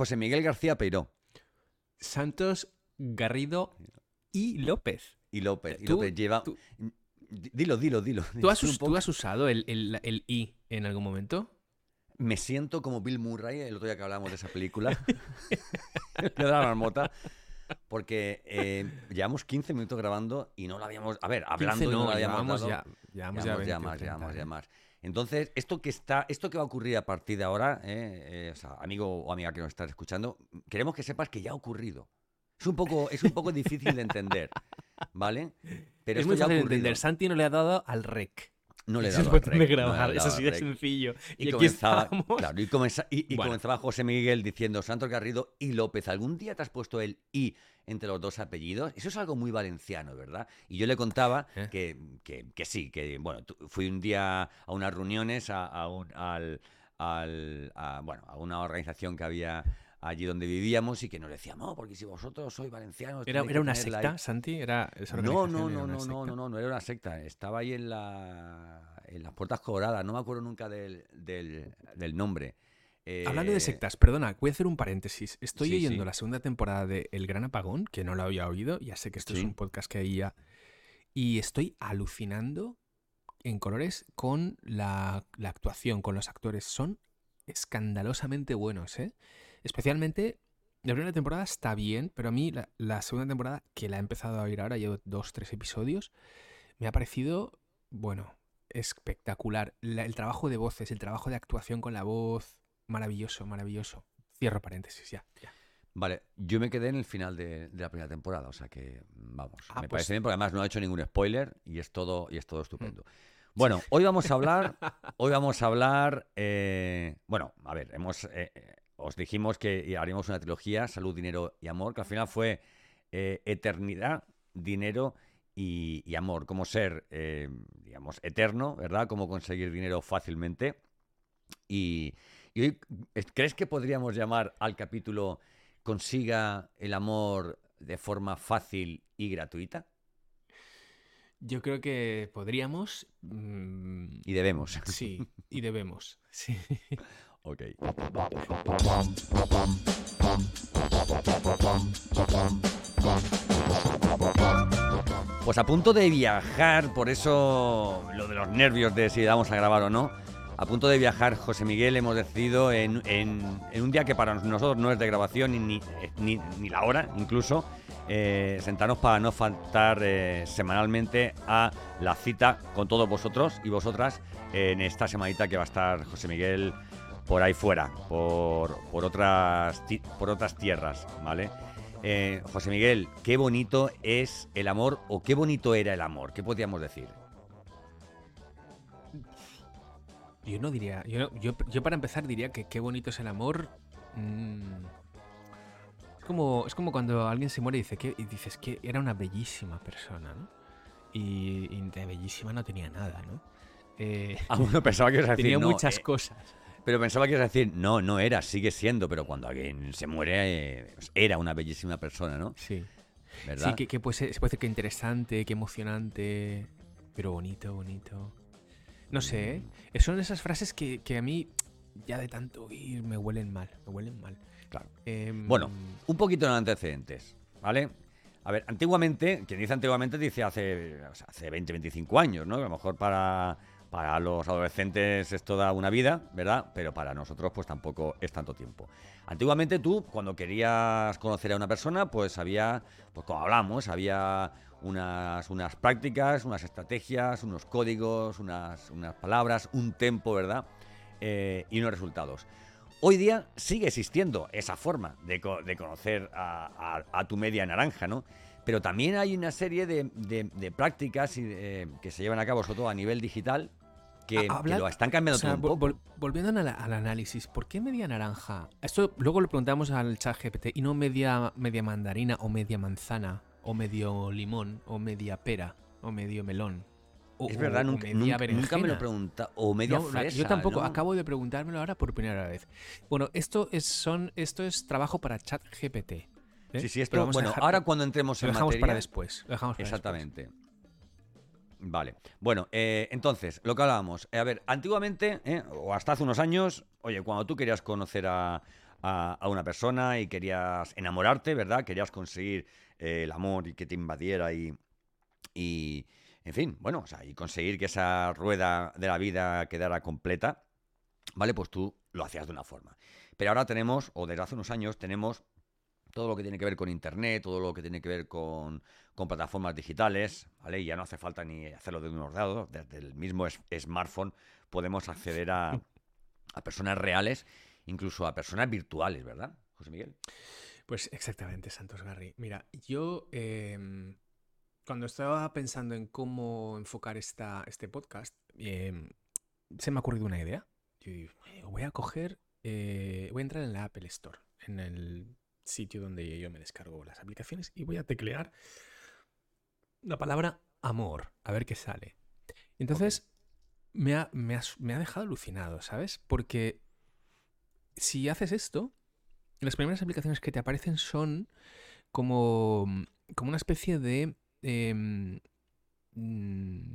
José Miguel García Peiró. Santos, Garrido y López. Y López. Y López lleva. tú- Dilo, dilo, dilo. ¿Tú has, tú usado el, el- el I en algún momento? Me siento como Bill Murray el otro día que hablábamos de esa película. de la marmota. Porque eh, llevamos 15 minutos grabando y no lo habíamos. A ver, hablando 15 y no, no, lo habíamos llevamos dado. ya, llevamos ya Llevamos 20 ya o más, 30, llevamos ya ¿eh? más. Entonces, esto que está, esto que va a ocurrir a partir de ahora, eh, eh, o sea, amigo o amiga que nos estás escuchando, queremos que sepas que ya ha ocurrido. Es un poco, es un poco difícil de entender, ¿vale? Pero es esto muy ya ha de ocurrido. entender. Santi no le ha dado al rec. No le botón de grabar. Eso sí rec. sencillo. Y, comenzaba, claro, y, comenzaba, y, y Bueno. comenzaba José Miguel diciendo Santos Garrido y López. ¿Algún día te has puesto el I entre los dos apellidos? Eso es algo muy valenciano, ¿verdad? Y yo le contaba ¿Eh? que, que- que sí, que bueno, fui un día a unas reuniones a, a un- al, al- a, bueno, a una organización que había allí donde vivíamos y que nos decían, no, porque si vosotros sois valencianos... ¿Era, era una secta, ahí". Santi? ¿Era No, no, no, no, no, no, no, no era una secta. Estaba ahí en la en las puertas coloradas. No me acuerdo nunca del, del, del nombre. Hablando Eh, de sectas, perdona, voy a hacer un paréntesis. Estoy sí, oyendo sí. la segunda temporada de El Gran Apagón, que no lo había oído, ya sé que esto es Sí. un podcast que hay ya, y estoy alucinando en colores con la, la actuación, con los actores. Son escandalosamente buenos, ¿eh? Especialmente, la primera temporada está bien, pero a mí la, la segunda temporada, que la he empezado a oír ahora, llevo dos, tres episodios, me ha parecido, bueno, espectacular. La- el trabajo de voces, el trabajo de actuación con la voz, maravilloso, maravilloso. Cierro paréntesis, ya. ya. Vale, yo me quedé en el final de, de la primera temporada, o sea que vamos, Ah, me pues- parece bien porque además no ha hecho ningún spoiler y es todo y es todo estupendo. Bueno, hoy vamos a hablar, hoy vamos a hablar, eh, bueno, a ver, hemos, eh, eh, os dijimos que haríamos una trilogía, salud, dinero y amor, que al final fue eh, eternidad, dinero y, y amor, cómo ser, eh, digamos, eterno, ¿verdad? Cómo conseguir dinero fácilmente. Y, y hoy, eh, ¿crees que podríamos llamar al capítulo Consiga el amor de forma fácil y gratuita? Yo creo que podríamos. mm, Y debemos. sí, y debemos. Sí. Ok. Pues a punto de viajar, por eso lo de los nervios de si vamos a grabar o no. A punto de viajar, José Miguel, hemos decidido en, un día que para nosotros no es de grabación ni, ni, ni- la hora, incluso, eh, sentarnos para no faltar eh, semanalmente a la cita con todos vosotros y vosotras en esta semanita que va a estar José Miguel por ahí fuera, por, por otras, por otras tierras, ¿vale? Eh, José Miguel, qué bonito es el amor o qué bonito era el amor, ¿qué podríamos decir? Yo no diría. Yo, no- yo, yo para empezar diría que qué bonito es el amor. mm, es, como, es como cuando alguien se muere y, dice que, y dices que era una bellísima persona, ¿no? Y, y de bellísima no tenía nada, ¿no? Eh, Ah, bueno, pensaba que ibas a decir tenía no, muchas eh, cosas. Pero pensaba que ibas a decir, no, no era, sigue siendo, pero cuando alguien se muere, eh, era una bellísima persona, ¿no? Sí. ¿Verdad? Sí, que, que puede ser, se puede decir que interesante, que emocionante, pero bonito, bonito. No sé, ¿eh? son esas frases que, que a mí, ya de tanto oír, me huelen mal, me huelen mal. Claro. Em, Bueno, un poquito de antecedentes, ¿vale? A ver, antiguamente, quien dice antiguamente dice hace, o sea, hace 20, 25 años, ¿no? A lo mejor para, para los adolescentes es toda una vida, ¿verdad? Pero para nosotros pues tampoco es tanto tiempo. Antiguamente tú, cuando querías conocer a una persona, pues había, pues como hablamos, había unas, unas prácticas, unas estrategias, unos códigos, unas, unas palabras, un tempo, ¿verdad? Eh, y unos resultados. Hoy día sigue existiendo esa forma de, de conocer a, tu media naranja, ¿no? Pero también hay una serie de, de- prácticas que se llevan a cabo, sobre todo a nivel digital, que, lo están cambiando O sea, todo un poco. vol- volviendo al, al análisis, ¿por qué media naranja? Esto luego lo preguntamos al chat GPT y no media, media mandarina o media manzana o medio limón o media pera o medio melón. O, es verdad, o nunca, media nunca- nunca me lo preguntado. O media No, fresa. yo tampoco, ¿no? acabo de preguntármelo ahora por primera vez. Bueno, esto es, son, esto es trabajo para chat GPT. ¿eh? Sí, sí, Pero esto, bueno, dejar- ahora cuando entremos lo en dejamos materia... para después. Lo dejamos para después. Vale. Bueno, eh, entonces, lo que hablábamos. eh, a ver, antiguamente, eh, o hasta hace unos años, oye, cuando tú querías conocer a, a, a una persona y querías enamorarte, ¿verdad? Querías conseguir eh, el amor y que te invadiera y, y, en fin, bueno, o sea, y conseguir que esa rueda de la vida quedara completa, ¿vale? Pues tú lo hacías de una forma. Pero ahora tenemos, o desde hace unos años, tenemos todo lo que tiene que ver con Internet, todo lo que tiene que ver con, con plataformas digitales, ¿vale? Y ya no hace falta ni hacerlo de un ordenador, desde el mismo es- smartphone podemos acceder a, a personas reales, incluso a personas virtuales, ¿verdad, José Miguel? Pues exactamente, Santos Garri. Mira, yo em, cuando estaba pensando en cómo enfocar esta, este podcast, em, se me ha ocurrido una idea. Yo digo, "Eh, voy a coger, eh, voy a entrar en la Apple Store, en el sitio donde yo me descargo las aplicaciones y voy a teclear la palabra amor, a ver qué sale. Entonces, me, ha, me ha- me ha dejado alucinado, ¿sabes? Porque si haces esto, las primeras aplicaciones que te aparecen son como, como una especie de em, mm,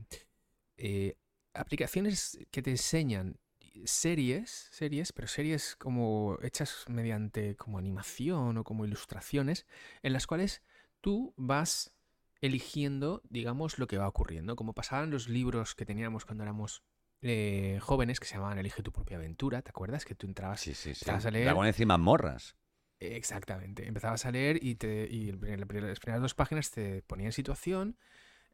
eh, aplicaciones que te enseñan series, series, pero series como hechas mediante como animación o como ilustraciones, en las cuales tú vas eligiendo, digamos, lo que va ocurriendo, como pasaban los libros que teníamos cuando éramos eh, jóvenes que se llamaban Elige tu propia aventura, ¿te acuerdas? Que tú entrabas Sí, sí, sí. Empezabas a leer- Dragones y mazmorras. Exactamente. Empezabas a leer y, te, y las primeras dos páginas te ponían en situación.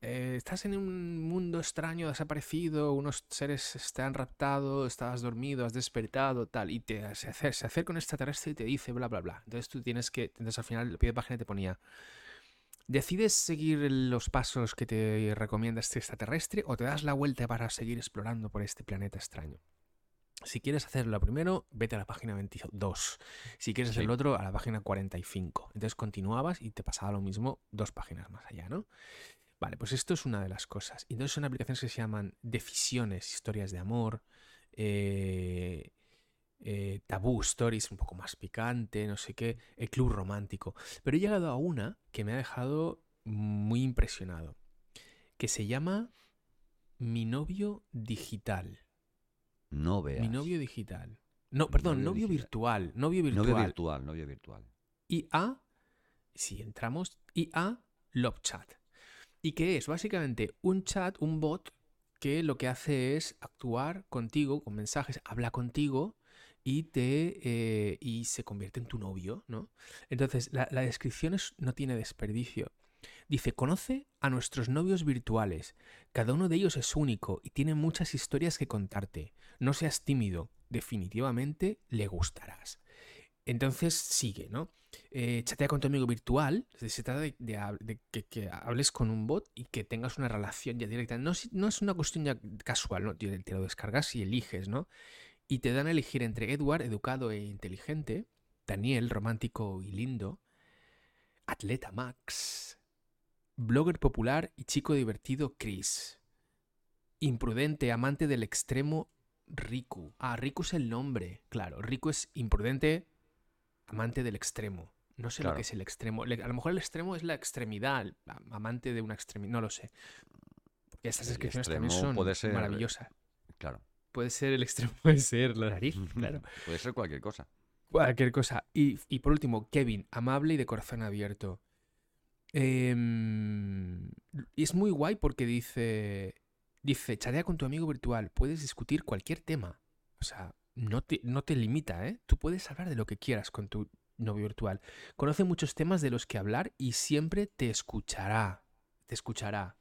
Eh, estás en un mundo extraño, desaparecido, unos seres te han raptado, estabas dormido, has despertado, tal, y te, se, acer- se acerca un extraterrestre y te dice bla, bla, bla. Entonces tú tienes que, entonces al final, el pie de página te ponía, ¿decides seguir los pasos que te recomienda este extraterrestre o te das la vuelta para seguir explorando por este planeta extraño? Si quieres hacerlo primero, vete a la página 22. Si quieres hacer Sí. el otro, a la página 45. Entonces continuabas y te pasaba lo mismo dos páginas más allá, ¿no? Vale, pues esto es una de las cosas. Y entonces son aplicaciones que se llaman Decisiones, historias de amor, eh, eh, Tabú Stories, un poco más picante, no sé qué, el Club Romántico. Pero he llegado a una que me ha dejado muy impresionado, que se llama Mi novio digital. No veas. Mi novio digital. No, perdón, Novio novio virtual. Novio virtual. Novio virtual, novio virtual. IA, si entramos, IA Love Chat. ¿Y qué es? Básicamente un chat, un bot que lo que hace es actuar contigo con mensajes, habla contigo y te eh, y se convierte en tu novio, ¿no? Entonces, la, la descripción es- no tiene desperdicio. Dice, conoce a nuestros novios virtuales. Cada uno de ellos es único y tiene muchas historias que contarte. No seas tímido. Definitivamente le gustarás. Entonces sigue, ¿no? Eh, chatea con tu amigo virtual. Se trata de, que, hables con un bot y que tengas una relación ya directa. No, no es una cuestión ya casual, ¿no? Te, te lo descargas y eliges, ¿no? Y te dan a elegir entre Edward, educado e inteligente, Daniel, romántico y lindo, Atleta Max, blogger popular y chico divertido Chris, imprudente, amante del extremo Riku. Ah, Riku es el nombre, claro. Riku es imprudente, amante del extremo. No sé lo que es el extremo. A lo mejor el extremo es la extremidad, amante de una extremidad. No lo sé. Porque estas El descripciones también extremo son puede ser- maravillosas. Claro. Puede ser el extremo, puede ser la nariz, claro. Puede ser cualquier cosa. Cualquier cosa. Y, y por último, Kevin, amable y de corazón abierto. Y es muy guay porque dice, dice, chatea con tu amigo virtual, puedes discutir cualquier tema. O sea, no te, no te limita, ¿eh? Tú puedes hablar de lo que quieras con tu novio virtual. Conoce muchos temas de los que hablar y siempre te escuchará. Te escuchará.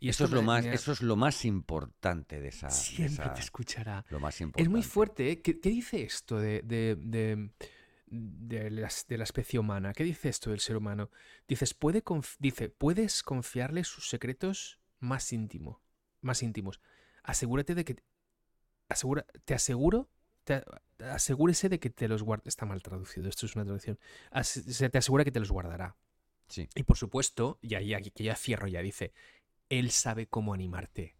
Y eso, es lo más, eso es lo más importante de esa. de Siempre esa- te escuchará. Lo más importante. Es muy fuerte, ¿eh? ¿Qué, qué dice esto de, de, de, las- de la especie humana? ¿Qué dice esto del ser humano? Dices, puede conf- dice, puedes confiarle sus secretos más íntimo, más íntimos. Asegúrate de que asegura, te aseguro, te, asegúrese de que te los guarda. Está mal traducido, esto es una traducción. As- se te asegura que te los guardará. Sí. Y por supuesto, y ahí aquí que ya cierro, ya dice, él sabe cómo animarte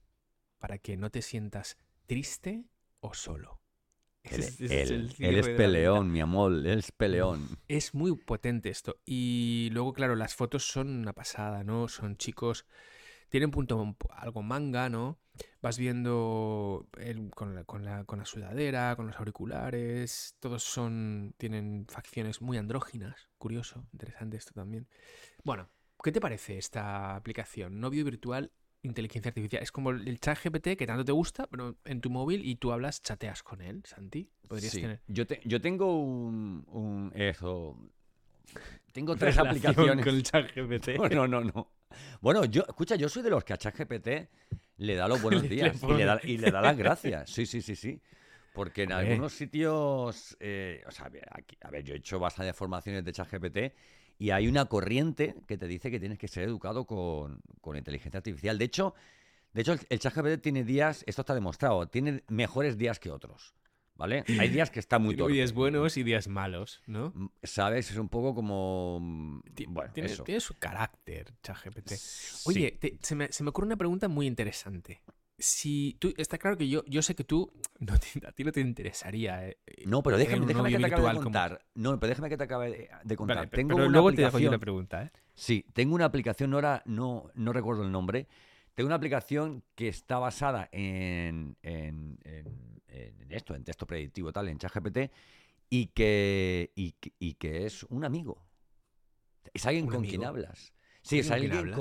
para que no te sientas triste o solo. Él, es él- el él es peleón, mi amor. Él es peleón. Es muy potente esto. Y luego, claro, las fotos son una pasada, ¿no? Son chicos tiene un punto algo manga, ¿no? Vas viendo con la, con la, con la sudadera, con los auriculares, todos son, tienen facciones muy andróginas, curioso, interesante esto también. Bueno, ¿qué te parece esta aplicación? Novio virtual, inteligencia artificial. Es como el chat GPT que tanto te gusta, pero en tu móvil y tú hablas, chateas con él, Santi. Podrías Sí. tener... Yo, te- yo tengo un, un- Eso. Tengo tres aplicaciones. con el chat GPT. No, no, no, no. Bueno, yo, escucha, yo soy de los que a ChatGPT le da los buenos le días y, le da, y le da las gracias. Sí, sí, sí, sí. Porque en algunos sitios, eh, o sea, aquí- a ver, yo he hecho bastantes formaciones de ChatGPT y hay una corriente que te dice que tienes que ser educado con, con inteligencia artificial. De hecho, de hecho, el, el ChatGPT tiene días, esto está demostrado, tiene mejores días que otros. ¿Vale? Hay días que está muy torpe. días buenos y días malos, ¿no? Mm, ¿Sabes? Es un poco como. mm, Bueno, tiene, eso. tiene su carácter, ChatGPT. Sí. Oye, te- se, me, se me ocurre una pregunta muy interesante. Si tú, está claro que yo, yo sé que tú, no te- a ti no te interesaría. eh, eh, No, pero déjame, déjame que te acabe de como- contar. No, pero déjame que te acabe de, de contar. Vale, tengo pero una luego te dejo yo aplicación. la pregunta, ¿eh? Sí, tengo una aplicación, ahora no, no recuerdo el nombre. Tengo una aplicación que está basada en, en, en- en esto, en texto predictivo, tal, en ChatGPT, y que, y, que- y que es un amigo. Es alguien ¿Un con quien hablas. Sí, es ¿Alguien con hablas?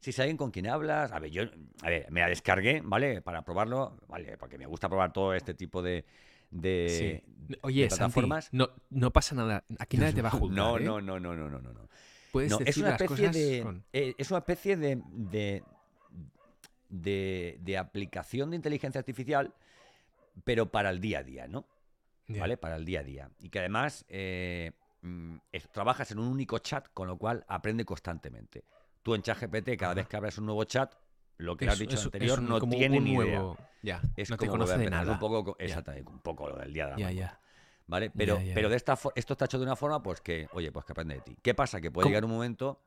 Sí, es alguien con quien hablas. A ver, yo a ver, me la descargué, ¿vale? Para probarlo, ¿vale? Porque me gusta probar todo este tipo de, de, Sí. Oye, de Santi, plataformas. no, no pasa nada. Aquí nadie te va a juzgar. No, ¿eh? no, no, no, no, no, no, no. Puedes No, es decir una las especie cosas de. con- eh, es una especie de, de- de aplicación de inteligencia artificial, pero para el día a día, ¿no? ¿Vale? Para el día a día. Y que además eh, mm, es- trabajas en un único chat, con lo cual aprende constantemente. Tú en ChatGPT, cada Ajá. vez que abres un nuevo chat, lo que has dicho anterior no como tiene un ni idea. Ya, Es no te como conoce de nada. Un poco, Ya. exactamente, un poco lo del día de la Ya, ya. ¿Vale? Pero, pero de esta esto está hecho de una forma, pues que, oye, pues que aprende de ti. ¿Qué pasa? Que puede ¿Cómo? llegar un momento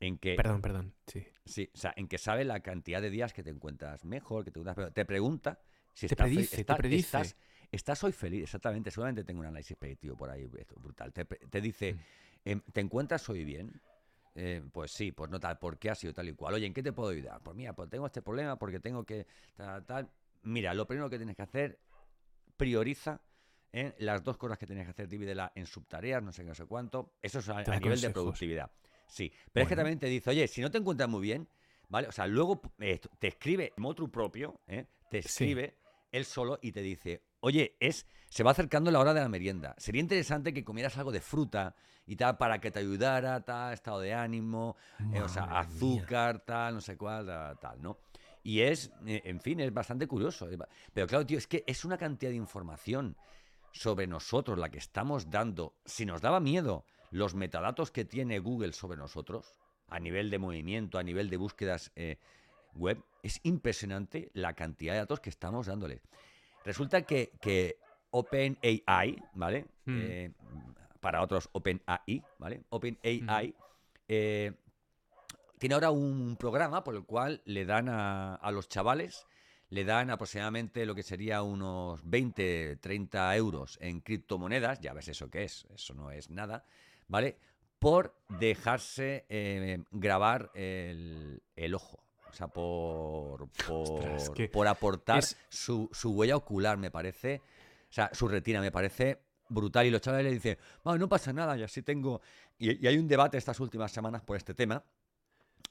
en que Perdón, perdón. Sí. Sí, o sea, en que sabe la cantidad de días que te encuentras mejor, que te encuentras peor. Te pregunta si Te estás predice, te está- predice. Estás, estás hoy feliz, exactamente. Seguramente tengo un análisis predictivo por ahí, esto, brutal. Te, te dice, Mm. em, ¿te encuentras hoy bien? Eh, pues sí, pues no tal, ¿por qué ha sido tal y cual? Oye, ¿en qué te puedo ayudar? Pues mira, pues tengo este problema porque tengo que tal, tal. Mira, lo primero que tienes que hacer, prioriza ¿eh? las dos cosas que tienes que hacer, divídela en subtareas, no sé qué, no sé cuánto. Eso es a, Te nivel de productividad. Sí, pero es que también te dice, oye, si no te encuentras muy bien, ¿vale? O sea, luego eh, te escribe otro propio, ¿eh? te Sí. Él solo y te dice, oye, es, se va acercando la hora de la merienda. Sería interesante que comieras algo de fruta y tal para que te ayudara, tal, estado de ánimo, eh, o sea, mía. azúcar, tal, no sé cuál, tal, tal, ¿no? Y es, eh, en fin, es bastante curioso. ba- Pero claro, tío, es que es una cantidad de información sobre nosotros la que estamos dando. Si nos daba miedo los metadatos que tiene Google sobre nosotros, a nivel de movimiento, a nivel de búsquedas eh, web, es impresionante la cantidad de datos que estamos dándole. Resulta que, que OpenAI, ¿vale? Mm. Eh, para otros OpenAI, ¿vale? OpenAI eh, tiene ahora un programa por el cual le dan a, a los chavales, le dan aproximadamente lo que sería unos 20, 30 euros en criptomonedas, ya ves eso que es, eso no es nada, ¿vale? Por dejarse eh, grabar el, el ojo. O sea, por, por, Ostras, que por aportar es- su, su huella ocular, me parece. O sea, su retina, me parece brutal. Y los chavales le dicen, "Ah, no pasa nada, y así tengo. Y, y hay un debate estas últimas semanas por este tema,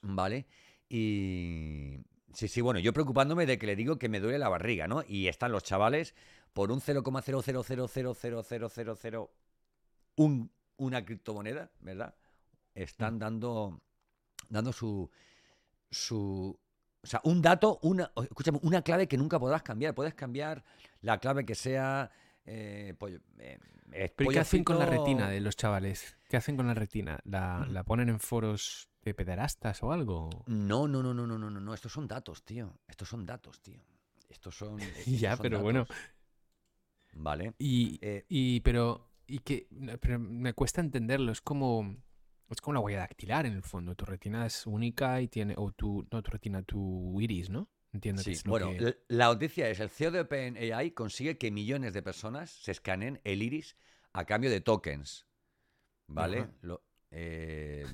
¿vale? Y. Sí, sí, bueno, yo preocupándome de que le digo que me duele la barriga, ¿no? Y están los chavales por un 0,000000000 un, una criptomoneda, ¿verdad? Están dando, dando su, su, o sea, un dato, una, escúchame, una clave que nunca podrás cambiar. Puedes cambiar la clave que sea, eh, pollo, eh, ¿Pero ¿y qué hacen con la retina de los chavales? ¿Qué hacen con la retina? ¿La, Mm. la ponen en foros de pederastas o algo? No, no, no, no, no, no, no, no. Estos son datos, tío. Estos son datos, tío. Estos son. estos Ya, son pero bueno. Vale. Y, Eh, y pero, y que, pero me cuesta entenderlo. Es como, es como la huella dactilar en el fondo. Tu retina es única y tiene, o tu, no tu retina, tu iris, ¿no? Entiendo que es lo bueno, que- la noticia es, el CEO de OpenAI consigue que millones de personas se escaneen el iris a cambio de tokens, ¿vale? Lo- eh,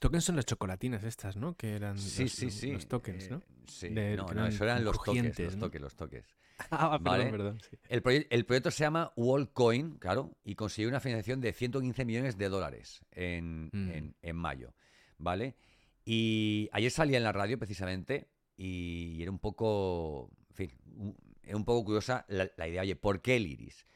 Tokens son las chocolatinas estas, ¿no? Que eran Sí, los, sí, sí. los tokens, ¿no? eh, sí. De- no, no, eran eso eran los toques, los ¿no? toques, los toques. Ah, perdón, Vale. perdón. sí. El, proye- el proyecto se llama Wallcoin, claro, y consiguió una financiación de 115 millones de dólares en, Mm. en- en mayo, ¿vale? Y ayer salía en la radio precisamente y era un poco, en fin, un, era un poco curiosa la, la idea, oye, ¿por qué el iris?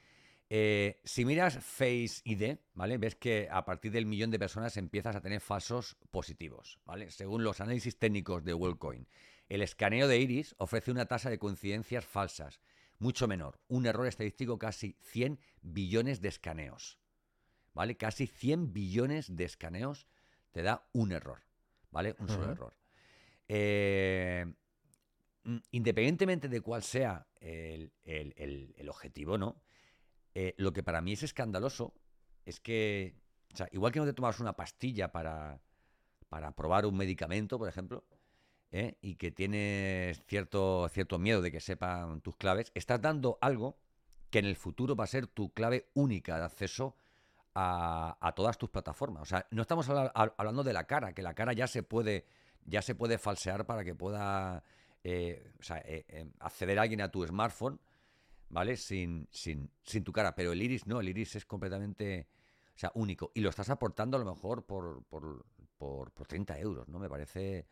Eh, si miras Face ID, ¿vale? Ves que a partir del millón de personas empiezas a tener falsos positivos, ¿vale? Según los análisis técnicos de WorldCoin, el escaneo de iris ofrece una tasa de coincidencias falsas mucho menor, un error estadístico casi 100 billones de escaneos, ¿vale? Casi 100 billones de escaneos te da un error, ¿vale? Un solo error. Eh, mm, independientemente de cuál sea el, el- el- el objetivo, ¿no? Eh, lo que para mí es escandaloso es que, o sea, igual que no te tomas una pastilla para, para probar un medicamento, por ejemplo, ¿eh? y que tienes cierto, cierto miedo de que sepan tus claves, estás dando algo que en el futuro va a ser tu clave única de acceso a, a todas tus plataformas. O sea, no estamos habla- hab- hablando de la cara, que la cara ya se puede, ya se puede falsear para que pueda eh, o sea, eh, eh, acceder a alguien a tu smartphone, ¿vale? Sin, sin, sin tu cara. Pero el iris no, el iris es completamente o sea, único. Y lo estás aportando a lo mejor por, por, por, por 30 euros, ¿no? Me parece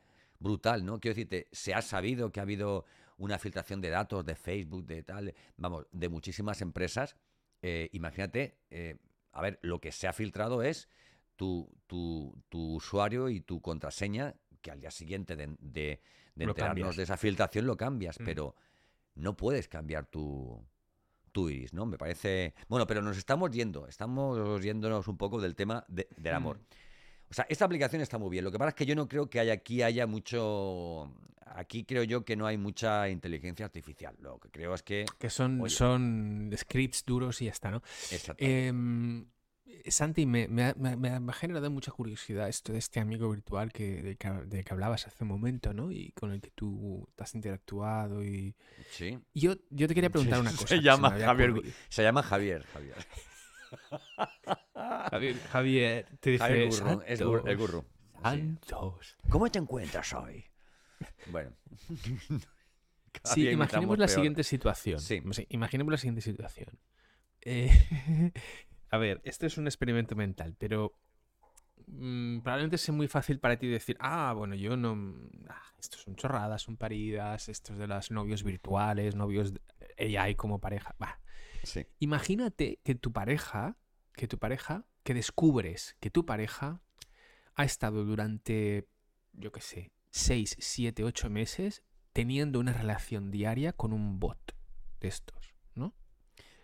brutal, ¿no? Quiero decirte, se ha sabido que ha habido una filtración de datos de Facebook, de tal, vamos, de muchísimas empresas. Eh, imagínate, eh, a ver, lo que se ha filtrado es tu, tu, tu usuario y tu contraseña, que al día siguiente de, de- de enterarnos cambias. de esa filtración lo cambias, Mm. pero no puedes cambiar tu, tu iris, ¿no? Me parece... Bueno, pero nos estamos yendo, estamos yéndonos un poco del tema de- del amor. Mm. O sea, esta aplicación está muy bien. Lo que pasa es que yo no creo que haya, aquí haya mucho... Aquí creo yo que no hay mucha inteligencia artificial. Lo que creo es que... Que son, Oye. son scripts duros y ya está, ¿no? Exactamente. Em, Santi, me, me ha, me- ha- generado mucha curiosidad esto de este amigo virtual que, del que, hablabas hace un momento, ¿no? Y con el que tú has interactuado. Y sí. yo, yo te quería preguntar una Se cosa. que llama Javier. Se llama Javier. Javier, Javier, Javier, te dice Javier Gurru, es el "Santos, gurru. Sí. Santos". ¿Cómo te encuentras hoy? Bueno. Sí, imaginemos la peor. siguiente situación. Sí. Imaginemos la siguiente situación. Eh, a ver, esto es un experimento mental, pero mm, probablemente sea muy fácil para ti decir, ah, bueno, yo no... ah, esto son chorradas, son paridas, estos de los novios virtuales, novios de AI como pareja. Bah, Sí. Imagínate que tu pareja, que tu pareja, que descubres que tu pareja ha estado durante, yo qué sé, 6, 7, 8 meses teniendo una relación diaria con un bot de estos, ¿no?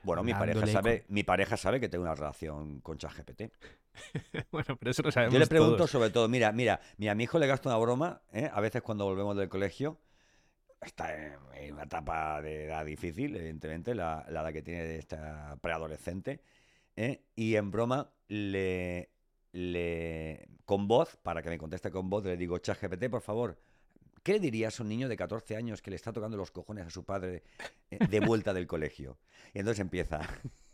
Bueno, mi pareja, sabe, mi pareja sabe que tengo una relación con ChatGPT. bueno, pero eso lo sabemos Yo le pregunto todos. sobre todo, mira, mira, mira, a mi hijo le gasto una broma, ¿eh? a veces cuando volvemos del colegio, está en, una etapa de edad difícil, evidentemente, la, la edad que tiene esta preadolescente, ¿eh? y en broma le, le, con voz, para que me conteste con voz, le digo, ChatGPT, por favor, ¿qué le dirías a un niño de 14 años que le está tocando los cojones a su padre eh, de vuelta del colegio? Y entonces empieza,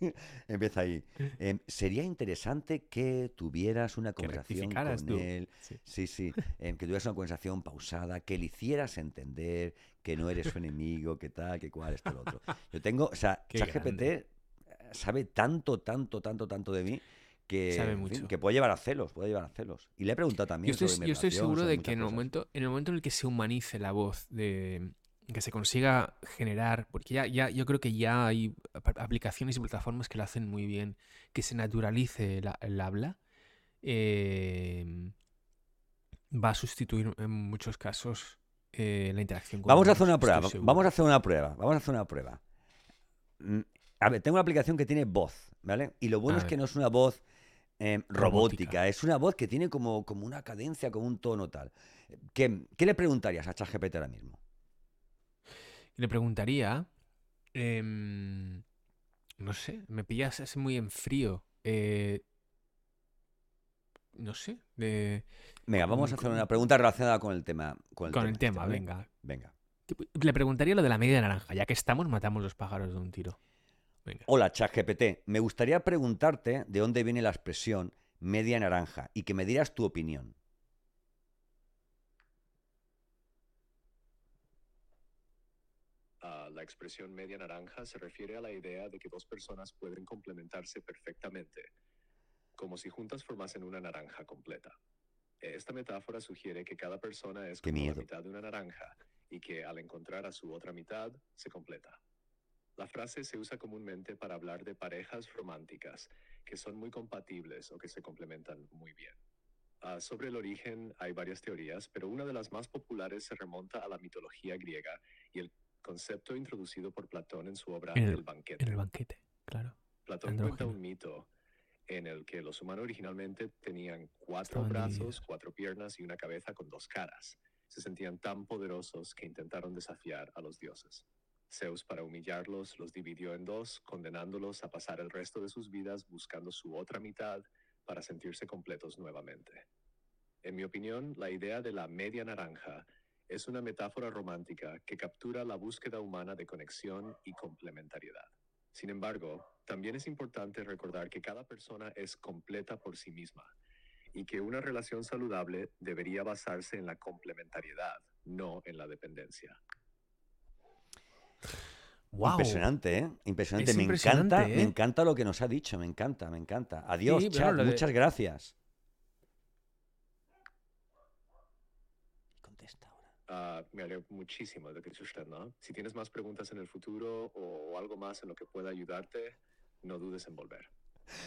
empieza ahí. em, sería interesante que tuvieras una conversación con tú. él. Sí. Sí, sí, em, que tuvieras una conversación pausada, que le hicieras entender que no eres su enemigo, que tal, que cual, esto, lo otro. Yo tengo, o sea, ChatGPT sabe tanto, tanto, tanto, tanto de mí que, Sabe en fin, mucho. que puede llevar a celos, puede llevar a celos. Y le he preguntado Yo también estoy, sobre mi yo estoy seguro de que en el, cosas. momento, en el momento en el que se humanice la voz, de que se consiga generar, porque ya, ya yo creo que ya hay ap- aplicaciones y plataformas que lo hacen muy bien, que se naturalice la- el habla, eh, va a sustituir en muchos casos eh, la interacción con Vamos a hacer una estoy prueba, seguro. vamos a hacer una prueba, vamos a hacer una prueba. Mm, A ver, tengo una aplicación que tiene voz, ¿vale? Y lo bueno A es que no es una voz eh, robótica, Robótica. es una voz que tiene como, como una cadencia, como un tono tal. ¿Qué, qué le preguntarías a ChatGPT ahora mismo? Le preguntaría, em, no sé, me pillas así muy en frío. eh, no sé, de, Venga, vamos a hacer una pregunta relacionada con el tema. Con el con tema, el este, tema, venga. Venga. Le preguntaría lo de la media naranja. Ya que estamos, matamos los pájaros de un tiro. Hola, ChatGPT. Me gustaría preguntarte de dónde viene la expresión media naranja y que me dieras tu opinión. La expresión media naranja se refiere a la idea de que dos personas pueden complementarse perfectamente, como si juntas formasen una naranja completa. Esta metáfora sugiere que cada persona es como la mitad de una naranja y que al encontrar a su otra mitad se completa. La frase se usa comúnmente para hablar de parejas románticas que son muy compatibles o que se complementan muy bien. Ah, sobre el origen hay varias teorías, pero una de las más populares se remonta a la mitología griega y el concepto introducido por Platón en su obra el, banquete. En el banquete, claro. Platón cuenta un mito en el que los humanos originalmente tenían cuatro brazos, cuatro piernas y una cabeza con dos caras. Se sentían tan poderosos que intentaron desafiar a los dioses. Zeus, para humillarlos, los dividió en dos, condenándolos a pasar el resto de sus vidas buscando su otra mitad para sentirse completos nuevamente. En mi opinión, la idea de la media naranja es una metáfora romántica que captura la búsqueda humana de conexión y complementariedad. Sin embargo, también es importante recordar que cada persona es completa por sí misma y que una relación saludable debería basarse en la complementariedad, no en la dependencia. Impresionante, ¿eh? Impresionante. me encanta, me ¿eh? encanta lo que nos ha dicho, me encanta, me encanta. Adiós, chat, muchas gracias. Contesta ahora. Uh, me alegro muchísimo de que usted, ¿no? Si tienes más preguntas en el futuro o, algo más en lo que pueda ayudarte, no dudes en volver.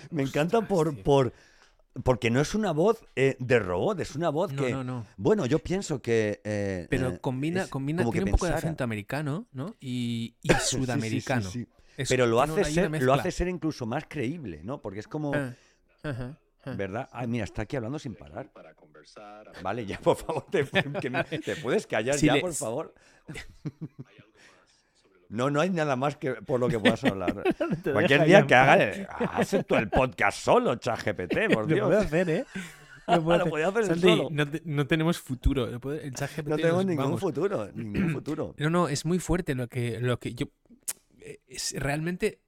Me encanta por, por, porque no es una voz eh, de robot, es una voz que. No, no. Bueno, yo pienso que. Eh, Pero eh, combina, combina tiene un poco de acento americano, ¿no? Y, y sudamericano. Pero lo hace, ser, lo hace ser incluso más creíble, ¿no? Porque es como. Ah, ¿Verdad? Ay, mira, está aquí hablando sin parar. Vale, ya, por favor, te, puedes callar ya, por favor. No, no hay nada más que por lo que puedas hablar. Cualquier día que hagas, haz tú el podcast solo, ChatGPT, por Dios. Lo puedo hacer, ¿eh? Lo puedo hacer. solo. No, tenemos futuro. El no tenemos ningún futuro, ningún futuro. No, no, es muy fuerte lo que, lo que yo... Es, realmente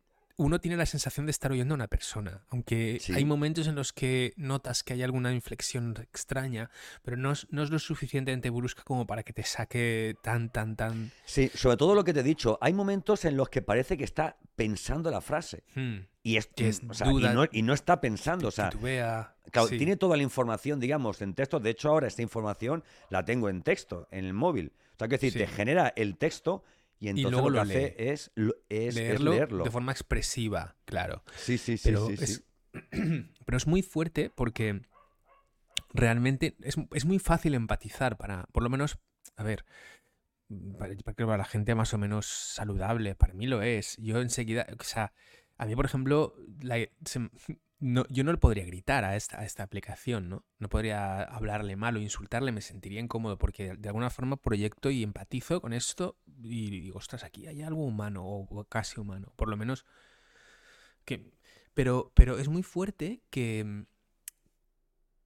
uno tiene la sensación de estar oyendo a una persona, aunque hay momentos en los que notas que hay alguna inflexión extraña, pero no es, no es, lo suficientemente brusca como para que te saque tan, tan, tan... Sí, sobre todo lo que te he dicho, hay momentos en los que parece que está pensando la frase. Hmm. Y, es, y, no, está pensando, o sea, tiene toda la información, digamos, en texto. De hecho, ahora esta información la tengo en texto, en el móvil. O sea, que decir, te genera el texto y entonces luego lo que hace es, leerlo, De forma expresiva, claro. Sí, sí, sí. Pero, es, pero es muy fuerte porque realmente es, muy fácil empatizar para, por lo menos, a ver, para, para la gente más o menos saludable, para mí lo es. Yo enseguida, o sea, a mí, por ejemplo, la, no, yo no le podría gritar a esta, a esta aplicación, ¿no? No podría hablarle mal o insultarle, me sentiría incómodo porque de alguna forma proyecto y empatizo con esto y digo, ostras, aquí hay algo humano o casi humano, por lo menos que... Pero, pero es muy fuerte que,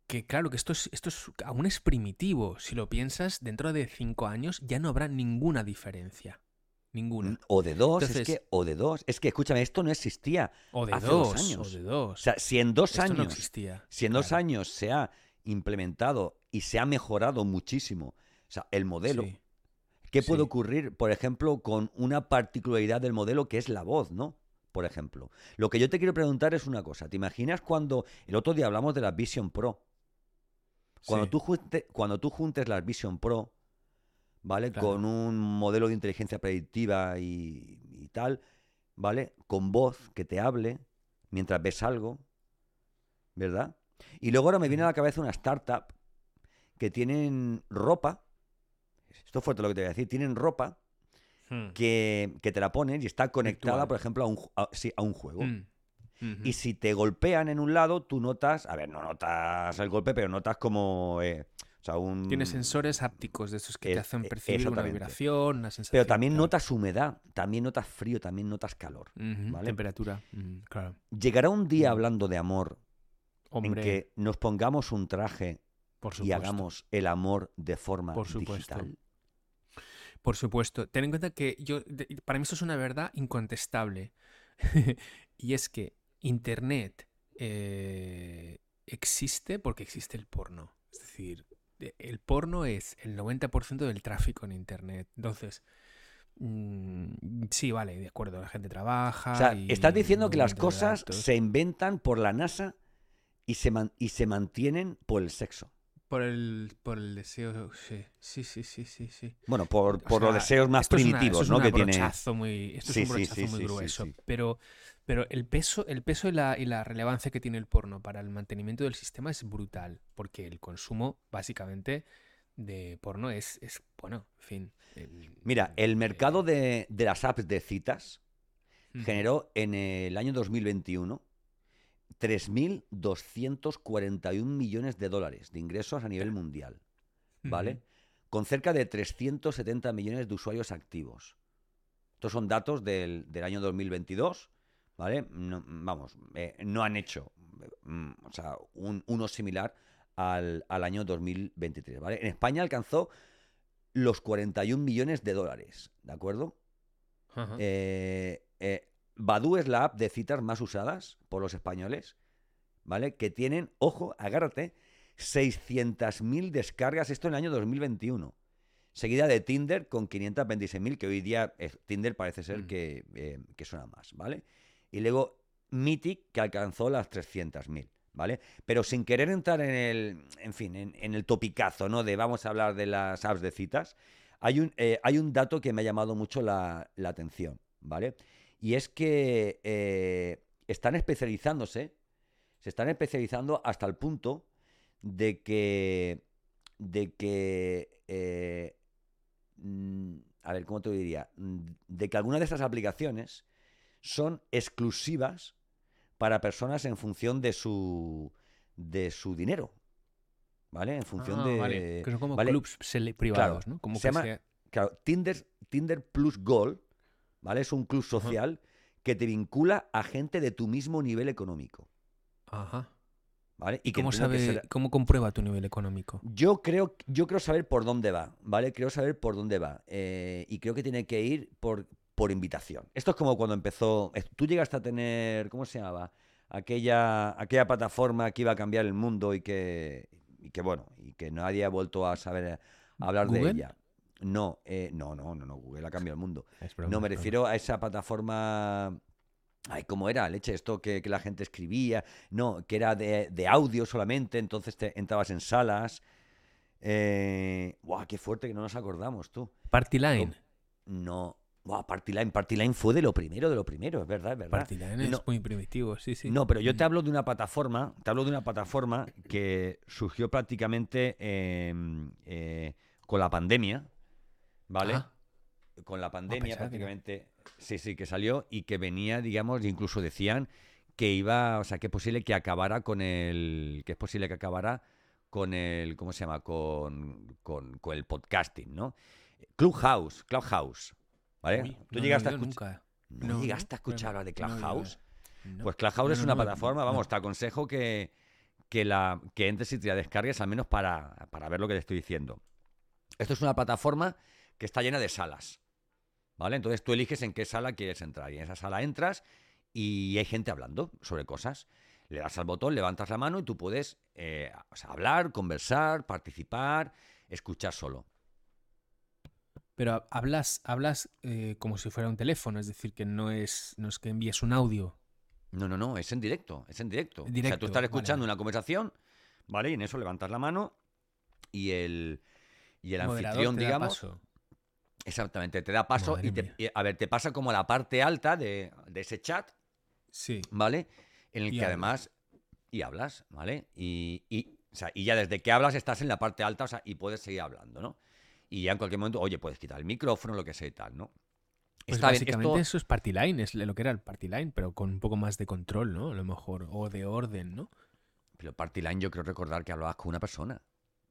que claro, que esto es, esto es, aún es primitivo. Si lo piensas, dentro de cinco años ya no habrá ninguna diferencia. Ninguna. O de dos, es que, o de dos. Es que, escúchame, esto no existía o de hace dos, años. O de dos. O sea, si en dos años. No existía. Si en dos años se ha implementado y se ha mejorado muchísimo o sea, el modelo. ¿Qué puede ocurrir, por ejemplo, con una particularidad del modelo que es la voz, ¿no? Por ejemplo. Lo que yo te quiero preguntar es una cosa. ¿Te imaginas cuando el otro día hablamos de la Vision Pro? Cuando, tú, cuando tú juntes la Vision Pro ¿vale? Con un modelo de inteligencia predictiva y, tal, ¿vale? Con voz que te hable mientras ves algo, ¿verdad? Y luego ahora me viene a la cabeza una startup que tienen ropa, esto fue todo lo que te voy a decir, tienen ropa hmm. que, te la ponen y está conectada, por ejemplo, a un, a, un juego. Hmm. Y si te golpean en un lado, tú notas, a ver, no notas el golpe, pero notas como... Eh, tiene sensores ápticos de esos que te hacen percibir una vibración, una sensación. Pero también notas humedad, también notas frío, también notas calor. Temperatura, claro. Llegará un día hablando de amor en que nos pongamos un traje y hagamos el amor de forma Por digital. Por supuesto. Ten en cuenta que yo, para mí esto es una verdad incontestable. y es que Internet eh, existe porque existe el porno. Es decir, el porno es el 90% del tráfico en Internet. Entonces, Mm, sí, vale, de acuerdo, la gente trabaja. O sea, y estás diciendo que las cosas se inventan por la NASA y se, man- y se mantienen por el sexo. Por el, por el deseo, sí, sí, sí, sí, sí. sí. Bueno, por, por los deseos más esto es una- primitivos, esto es ¿no? un Que tiene. muy, esto Sí, es un brochazo sí, muy sí, grueso. Pero, pero el peso, el peso y la, y la relevancia que tiene el porno para el mantenimiento del sistema es brutal. Porque el consumo, básicamente, de porno es, es bueno, en fin. el- Mira, el mercado de, de las apps de citas generó en el año 2021 3.241 millones de dólares de ingresos a nivel mundial, ¿vale? Con cerca de 370 millones de usuarios activos. Estos son datos del, del año 2022, ¿vale? No- vamos, eh, no han hecho mm, o sea, un- uno similar al, al año 2023, ¿vale? En España alcanzó los 41 millones de dólares, ¿de acuerdo? Eh, eh, Badoo es la app de citas más usadas por los españoles, ¿vale? Que tienen, ojo, agárrate, 600.000 descargas, esto en el año 2021. Seguida de Tinder con 526.000, que hoy día eh, Tinder parece ser Mm. que, eh, que suena más, ¿vale? Y luego Mythic, que alcanzó las 300.000, ¿vale? Pero sin querer entrar en el, en fin, en, en el topicazo, ¿no? De vamos a hablar de las apps de citas, hay un, eh, hay un dato que me ha llamado mucho la, la atención, ¿vale? Y es que eh, están especializándose, se están especializando hasta el punto de que, de que, eh, mm, a ver, ¿cómo te lo diría? De que algunas de estas aplicaciones son exclusivas para personas en función de su, de su dinero, ¿vale? En función Ah, de... vale, Que son como ¿vale? clubs privados, ¿no? Como se que llama- sea- Claro, Tinder, Tinder Plus Gold, ¿vale? Es un club social que te vincula a gente de tu mismo nivel económico, Ajá. ¿vale? ¿Y cómo sabe, cómo comprueba tu nivel económico? Yo creo, yo creo saber por dónde va, ¿vale? Creo saber por dónde va. eh, y creo que tiene que ir por, por invitación. Esto es como cuando empezó. Tú llegaste a tener. ¿Cómo se llamaba? Aquella, aquella plataforma que iba a cambiar el mundo y que. Y que bueno, y que nadie ha vuelto a saber hablar de ella. No, eh, no, no, no, no, Google ha cambiado el mundo. Broma, No, me broma. refiero a esa plataforma. Ay, ¿cómo era? Leche, esto que, que la gente escribía. No, que era de, de audio solamente, entonces te entrabas en salas. Eh, ¡Guau, qué fuerte que no nos acordamos, tú! Party Line. No. ¡Guau, Partyline! Partyline fue de lo primero, de lo primero, es verdad, es verdad. Party Line No. es muy primitivo, sí, sí. No, pero yo te Mm. hablo de una plataforma, te hablo de una plataforma que surgió prácticamente eh, eh, con la pandemia, ¿vale? Ah, con la pandemia que no. prácticamente, sí, sí, que salió y que venía, digamos, incluso decían que iba, o sea, que es posible que acabara con el, que es posible que acabara con el, ¿cómo se llama? Con, con, con el podcasting, ¿no? Clubhouse, Clubhouse, ¿vale? uy, ¿Tú no llegaste a escuchar? nunca. ¿No, No, llegaste a escuchar hablar de Clubhouse? No. Pues Clubhouse es una plataforma, vamos, te aconsejo que, que, la, que entres y te la descargues, al menos para, para ver lo que te estoy diciendo. Esto es una plataforma que está llena de salas, ¿vale? Entonces tú eliges en qué sala quieres entrar y en esa sala entras y hay gente hablando sobre cosas. Le das al botón, levantas la mano y tú puedes eh, o sea, hablar, conversar, participar, escuchar solo. Pero hablas, hablas eh, como si fuera un teléfono, es decir, que no es, no es que envíes un audio. No, no, no, es en directo, es en directo. o sea, Directo, tú estás escuchando vale. una conversación, ¿vale? Y en eso levantas la mano y el, y el anfitrión, digamos, paso. Exactamente, te da paso Madre y, te, y, a ver, te pasa como la parte alta de, de ese chat, Sí. ¿vale? En el Y que además, y hablas, ¿vale? Y, y, o sea, y ya desde que hablas estás en la parte alta, o sea, y puedes seguir hablando, ¿no? Y ya en cualquier momento, oye, puedes quitar el micrófono, lo que sea y tal, ¿no? Pues Está bien, básicamente esto- eso es Party Line, es lo que era el Party Line, pero con un poco más de control, ¿no? A lo mejor, o de orden, ¿no? Pero Party Line yo creo recordar que hablabas con una persona.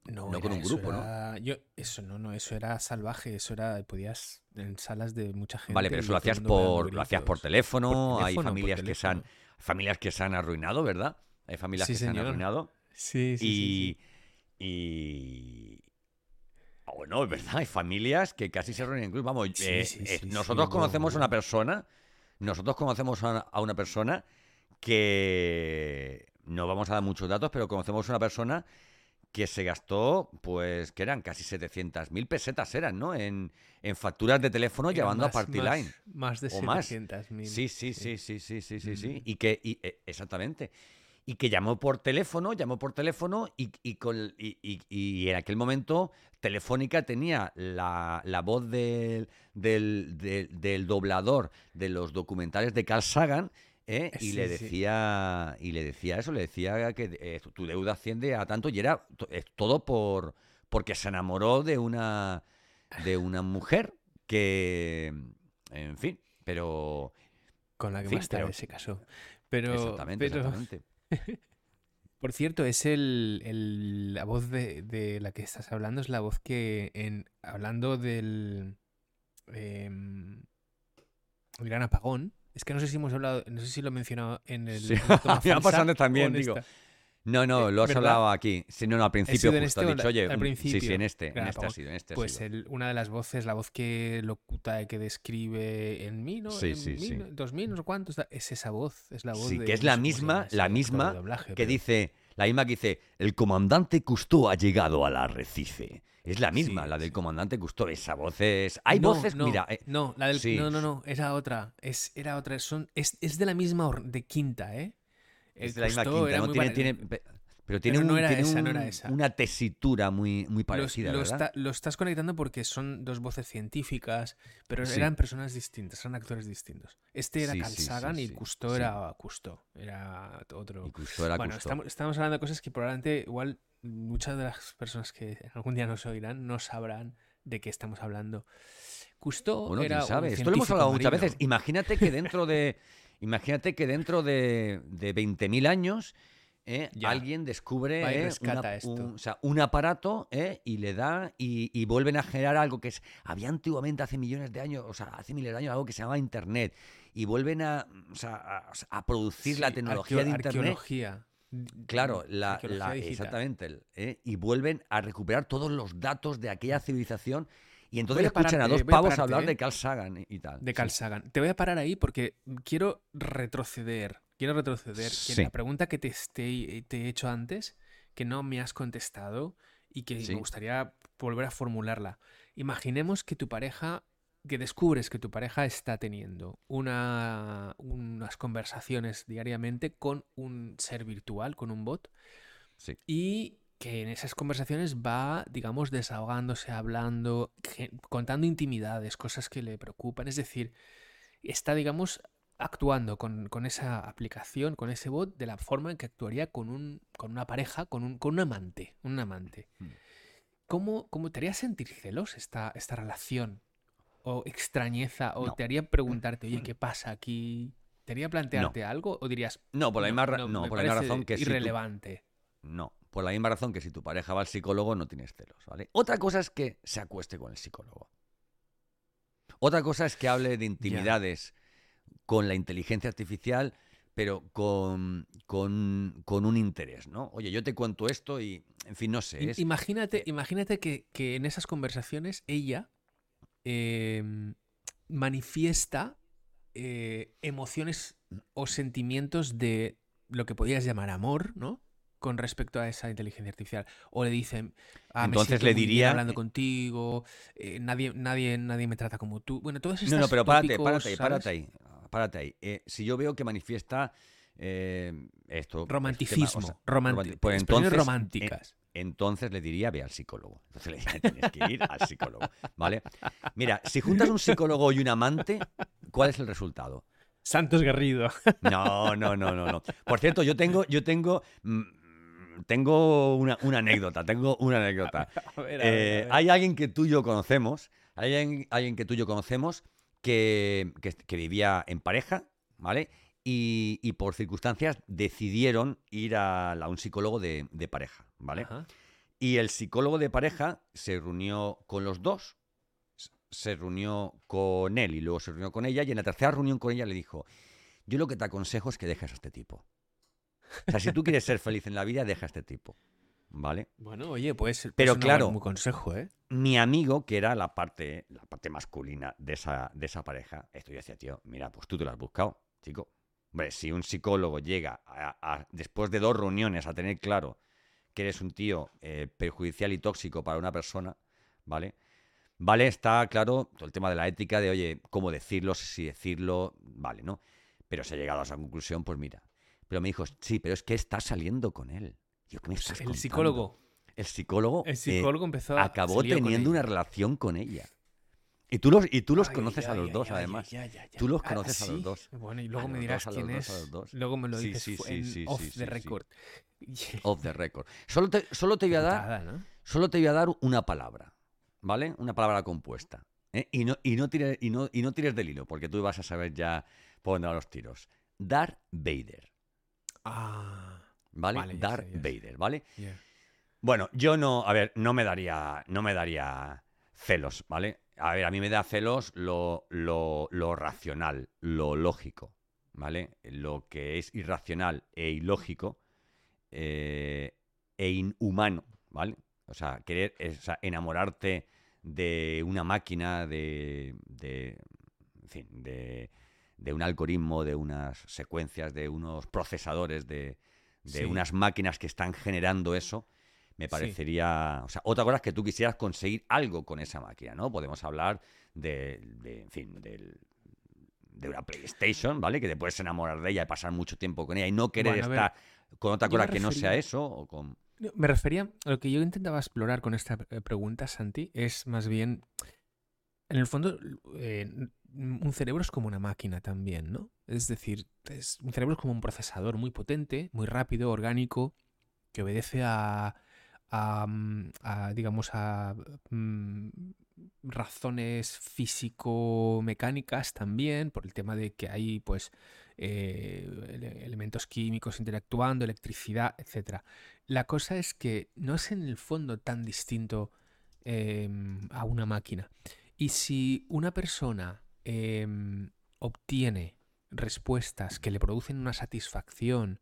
No, No con un grupo, ¿no? Yo, eso no, no, eso era salvaje, eso era, podías en salas de mucha gente. Vale, pero y eso lo hacías por, lo hacías por teléfono, Por hay teléfono, familias que se han, familias que se han arruinado, ¿verdad? Hay familias Sí, que se han arruinado. Sí, sí, sí, y, y ah, bueno, es verdad, hay familias que casi se arruinan incluso. Vamos, eh, eh, nosotros conocemos a una persona, nosotros conocemos a a una persona que no vamos a dar muchos datos, pero conocemos a una persona que se gastó, pues, que eran casi 700.000 pesetas, eran, ¿no? En, en facturas de teléfono Era llevando más- a Party más- Line. Más de o más. 700.000. Sí, sí, sí, sí, sí, sí, sí, sí. Mm. Y que, y, eh, exactamente. Y que llamó por teléfono, llamó por teléfono y, y con, y, y- y en aquel momento Telefónica tenía la, la voz del, del, del- del doblador de los documentales de Carl Sagan ¿eh? y, Sí, le sí. decía, y le decía eso, le decía que eh, tu- deuda asciende a tanto y era to- todo por porque se enamoró de una, de una mujer que, en fin, pero... Con la que más tarde pero- se casó. Pero, exactamente, pero, exactamente. por cierto, es el, el- la voz de, de la que estás hablando, es la voz que, en hablando del em, el gran apagón, es que no sé si hemos hablado, no sé si lo he mencionado en el... Sí, en antes también, en digo. esta. No, no, Eh, lo has ¿verdad? hablado aquí. Sí, no, no, al principio en justo este has dicho, oye, al un- sí, sí, principio? en este, en Gran este ha sido, en este ha Pues sido. el- una de las voces, la voz que locuta, que describe en mí, ¿no? Sí, en sí, mí, sí. ¿no? 2000, no sé cuánto, está- es esa voz, es la voz Sí, de- que es la misma- la misma doblaje, que pero- dice, la misma que dice, el comandante Cousteau ha llegado al arrecife. Es la misma, Sí, la del sí. comandante Cousteau. Esa voz es... Hay no, voces, no, mira... eh, no, la del, sí. no, no, no, era otra, es, era otra, son, es, es de la misma or- de quinta, ¿eh? El es de la misma quinta, ¿no? Tiene, pare- tiene, pe- pero tiene, Pero no un- era tiene esa, no un- era esa. una tesitura muy, muy Los- parecida, lo, ¿verdad? está- lo estás conectando porque son dos voces científicas, pero Sí. eran personas distintas, eran actores distintos. Este era Sí, Carl y Cousteau era Cousteau, era otro. Y Cousteau era Bueno, Cousteau. estamos, estamos hablando de cosas que probablemente igual muchas de las personas que algún día nos oirán no sabrán de qué estamos hablando. Cousteau Bueno, era quién sabe. un Esto lo hemos hablado muchas veces. Imagínate que dentro de. imagínate que dentro de, de 20.000 años. Eh, alguien descubre Va y eh, rescata una- esto. un, o sea, un aparato eh, y le da y, y vuelven a generar algo que es había antiguamente hace millones de años o sea hace miles de años algo que se llamaba internet y vuelven a, o sea, a, a producir la tecnología de internet Arqueología. Claro, la, Arqueología la- digital. exactamente. ¿eh? Y vuelven a recuperar todos los datos de aquella civilización. Y entonces a escuchan a dos a pavos pararte, hablar de Carl Sagan y, y tal. De Carl Sí. Sagan. Te voy a parar ahí porque quiero retroceder. Quiero retroceder. Sí. la pregunta que te, he hecho antes, que no me has contestado y que Sí. me gustaría volver a formularla. Imaginemos que tu pareja, que descubres que tu pareja está teniendo una, unas conversaciones diariamente con un ser virtual, con un bot, Sí. y que en esas conversaciones va, digamos, desahogándose, hablando, contando intimidades, cosas que le preocupan. Es decir, está, digamos, actuando con, con esa aplicación, con ese bot, de la forma en que actuaría con, un, con una pareja, con un, con un amante. Un amante. Hmm. ¿Cómo, cómo te haría sentir celos esta, esta relación? ¿O extrañeza? ¿O No. te haría preguntarte, oye, ¿qué pasa aquí? ¿Te haría plantearte algo? ¿O dirías, No, por la misma, ra- no, por la misma razón que si irrelevante? no, por la misma razón que si tu pareja va al psicólogo no tienes celos, ¿vale? Otra cosa es que se acueste con el psicólogo. Otra cosa es que hable de intimidades con la inteligencia artificial, pero con, con, con un interés, ¿no? Oye, yo te cuento esto y, en fin, no sé. Es- Imagínate, eh, imagínate que, que en esas conversaciones ella em, manifiesta eh, emociones o sentimientos de lo que podrías llamar amor, ¿no? Con respecto a esa inteligencia artificial. O le dicen, ah, me Entonces siento le diría- hablando contigo, eh, nadie, nadie, nadie me trata como tú. Bueno, todos estos No, no, pero párate, tópicos, párate párate ahí. Párate ahí. Eh, si yo veo que manifiesta eh, esto. tema, Romanticismo, o sea, pues entonces, eh, románticas. entonces le diría, ve al psicólogo. Entonces le diría, tienes que ir al psicólogo. ¿Vale? Mira, si juntas un psicólogo y un amante, ¿cuál es el resultado? Santos Garrido. No, no, no, no, no. Por cierto, yo tengo, yo tengo, mm, tengo una, una anécdota, tengo una anécdota. A ver, a ver, a ver. hay alguien que tú y yo conocemos, hay alguien, alguien que tú y yo conocemos que, que- que vivía en pareja, ¿vale? Y, y por circunstancias decidieron ir a, un psicólogo de, de pareja, ¿vale? Ajá. Y el psicólogo de pareja se reunió con los dos, se reunió con él y luego se reunió con ella, y en la tercera reunión con ella le dijo, yo lo que te aconsejo es que dejes a este tipo. O sea, si tú quieres ser feliz en la vida, deja a este tipo, ¿vale? Bueno, oye, pues Pero un claro, buen consejo, ¿eh? mi amigo, que era la parte, la parte masculina de esa, de esa pareja, esto yo decía, tío, mira, pues tú te lo has buscado, chico. Hombre, si un psicólogo llega a- a- después de dos reuniones a tener claro que eres un tío eh, perjudicial y tóxico para una persona, ¿vale? Vale, está claro todo el tema de la ética, de oye, cómo decirlo, si decirlo, vale, ¿no? Pero se ha llegado a esa conclusión, pues mira. Pero me dijo, sí, pero es que estás saliendo con él. Yo, ¿qué me estás el contando? psicólogo. El psicólogo, El eh, psicólogo empezó a. acabó teniendo una relación con ella. Y tú los, y tú los Ay, conoces a los ay, dos, además. Tú los Ah, conoces a los dos. Bueno, y A luego me dirás dos, quién dos, es. dos. Luego me lo dices sí, sí, en sí, off the record. Off the record. Solo te, solo te voy a dar. Solo te voy a dar una palabra, ¿vale? Una palabra compuesta. ¿eh? Y, no, y, no tires, y, no, y no tires del hilo, porque tú vas a saber ya por dónde van los tiros. Darth Vader, Ah, ¿vale? Vale, Darth. Vader, ¿vale? yeah. Bueno, yo no, a ver, no me daría, no me daría celos, ¿vale? A ver, a mí me da celos lo, lo, lo racional, lo lógico, ¿vale? Lo que es irracional e ilógico eh, e inhumano, ¿vale? O sea, querer, eh, o sea, enamorarte de una máquina, de, de en fin, de, de un algoritmo, de unas secuencias, de unos procesadores, de, de Sí. unas máquinas que están generando eso, me Sí. parecería... O sea, otra cosa es que tú quisieras conseguir algo con esa máquina, ¿no? Podemos hablar de, de, en fin, del- de una PlayStation, ¿vale? Que te puedes enamorar de ella y pasar mucho tiempo con ella y no querer Bueno, a ver, estar con otra cosa que no sea eso o con... Me refería a lo que yo intentaba explorar con esta eh, pregunta, Santi, es más bien, en el fondo, eh, un cerebro es como una máquina también, ¿no? Es decir, es- un cerebro es como un procesador muy potente, muy rápido, orgánico, que obedece a, digamos, a mm, razones físico-mecánicas también, por el tema de que hay, pues, eh, ele- elementos químicos interactuando, electricidad, etcétera. La cosa es que no es en el fondo tan distinto em, a una máquina. Y si una persona em, obtiene respuestas que le producen una satisfacción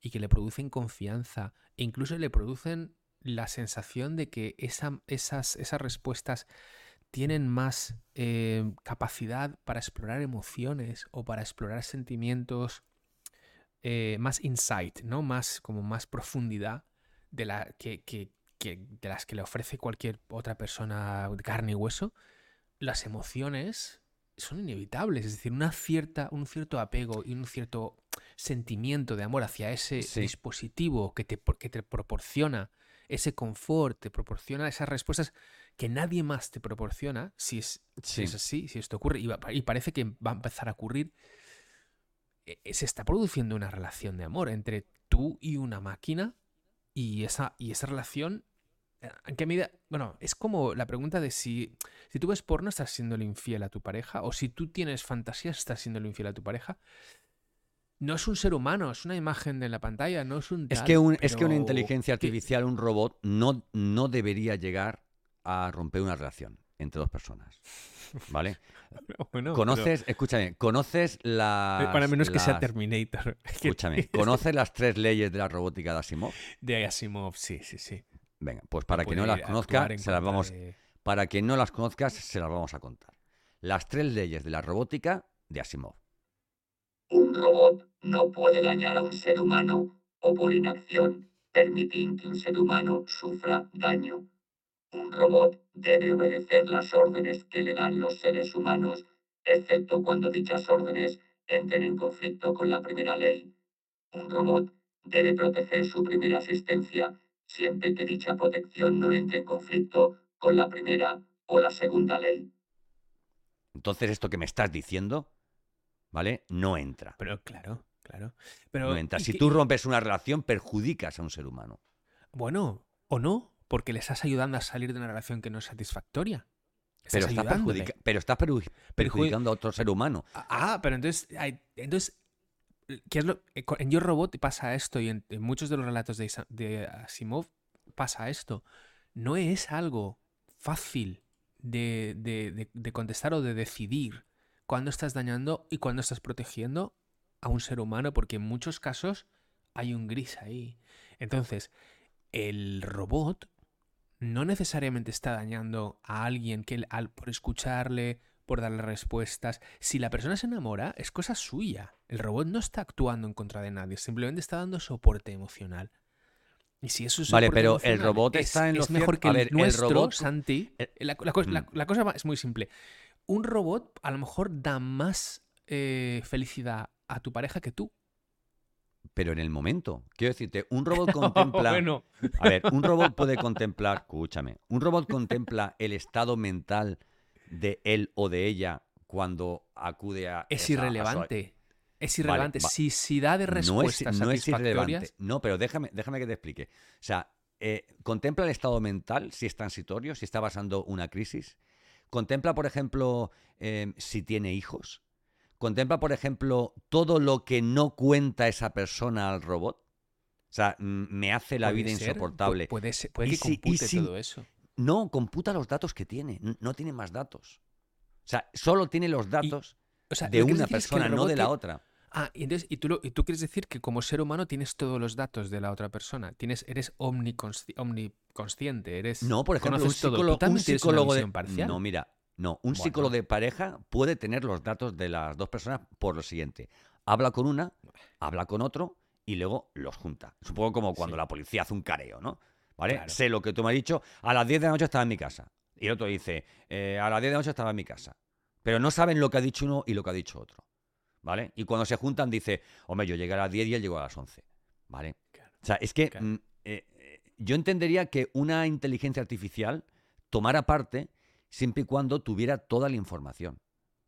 y que le producen confianza e incluso le producen la sensación de que esa- esas, esas respuestas tienen más eh, capacidad para explorar emociones o para explorar sentimientos, eh, más insight, ¿no? Más, como más profundidad de, que, que- que- de las que le ofrece cualquier otra persona de carne y hueso, las emociones son inevitables. Es decir, una cierta, un cierto apego y un cierto sentimiento de amor hacia ese Sí. dispositivo que te, que te proporciona ese confort, te proporciona esas respuestas que nadie más te proporciona, si es, si es así, si esto ocurre, y, va- y parece que va a empezar a ocurrir, eh, se está produciendo una relación de amor entre tú y una máquina y esa, y esa relación, ¿en qué medida? Bueno, es como la pregunta de si, si tú ves porno estás siendo infiel a tu pareja o si tú tienes fantasías estás siendo infiel a tu pareja. No es un ser humano, es una imagen de la pantalla, no es un... Es tal, que, un- es que una pero inteligencia artificial, un robot, no, no debería llegar a romper una relación entre dos personas. ¿Vale? Bueno, conoces, escúchame, conoces pero, las. eh, para menos que sea Terminator. Escúchame, ¿conoces las tres leyes de la robótica de Asimov? De Asimov, sí, sí, sí. Venga, pues para que no las conozca, se las vamos, de- para que no las conozcas, se las vamos a contar. Las tres leyes de la robótica de Asimov. Un robot no puede dañar a un ser humano o por inacción permitir que un ser humano sufra daño. Un robot debe obedecer las órdenes que le dan los seres humanos, excepto cuando dichas órdenes entren en conflicto con la primera ley. Un robot debe proteger su primera asistencia siempre que dicha protección no entre en conflicto con la primera o la segunda ley. Entonces, esto que me estás diciendo, ¿vale? No entra. Pero claro, claro. Pero, No entra. ¿y Si qué- tú rompes una relación, perjudicas a un ser humano. Bueno, o no, porque le estás ayudando a salir de una relación que no es satisfactoria. Estás Pero estás, perjudica- pero estás perju- perjudicando a otro ser humano. Ah, pero entonces, entonces ¿qué es lo, eh, en Yo Robot pasa esto y en, muchos de los relatos de, Asimov pasa esto. No es algo fácil de, de- contestar o de decidir cuándo estás dañando y cuándo estás protegiendo a un ser humano, porque en muchos casos hay un gris ahí. Entonces, el robot no necesariamente está dañando a alguien que al, por escucharle, por darle respuestas. Si la persona se enamora, es cosa suya. El robot no está actuando en contra de nadie, simplemente está dando soporte emocional. Y si eso es Vale, pero el robot es, está en es mejor que A el ver, el nuestro, robot- Santi. eh, La, la mm. la cosa va- es muy simple. Un robot a lo mejor da más eh, felicidad a tu pareja que tú. Pero en el momento. Quiero decirte, un robot contempla. bueno, A ver, un robot puede contemplar, escúchame, un robot contempla el estado mental de él o de ella cuando acude a... es esa- a su- irrelevante. Es irrelevante. va- Si, si da de no es, respuestas no es irrelevante. No, pero déjame, déjame que te explique. O sea, eh, contempla el estado mental, si es transitorio, si está pasando una crisis. Contempla, por ejemplo, eh, si tiene hijos. Contempla, por ejemplo, todo lo que no cuenta esa persona al robot. O sea, me hace la vida ser, insoportable. Puede, ser, puede que compute si- todo eso. No, computa los datos que tiene. No tiene más datos. O sea, solo tiene los datos O sea, de una es que persona, no de la otra. Ah, y, entonces, y, tú lo- y tú quieres decir que como ser humano tienes todos los datos de la otra persona. Tienes, eres omniconsci- omniconsciente. Eres, No, por ejemplo, un psicólogo, un psicólogo de... parcial. No, mira, no, un Bueno. psicólogo de pareja puede tener los datos de las dos personas por lo siguiente. Habla con una, habla con otro y luego los junta. Supongo como cuando Sí. la policía hace un careo, ¿no? ¿Vale? Claro. Sé lo que tú me has dicho, a las 10 de la noche estaba en mi casa. Y el otro dice, "Eh, a las 10 de la noche estaba en mi casa. Pero no saben lo que ha dicho uno y lo que ha dicho otro. ¿Vale? Y cuando se juntan dice, hombre, yo llegué a las 10 y él llegó a las 11. ¿Vale? Claro. O sea, es que Claro. mm, eh, eh, yo entendería que una inteligencia artificial tomara parte siempre y cuando tuviera toda la información.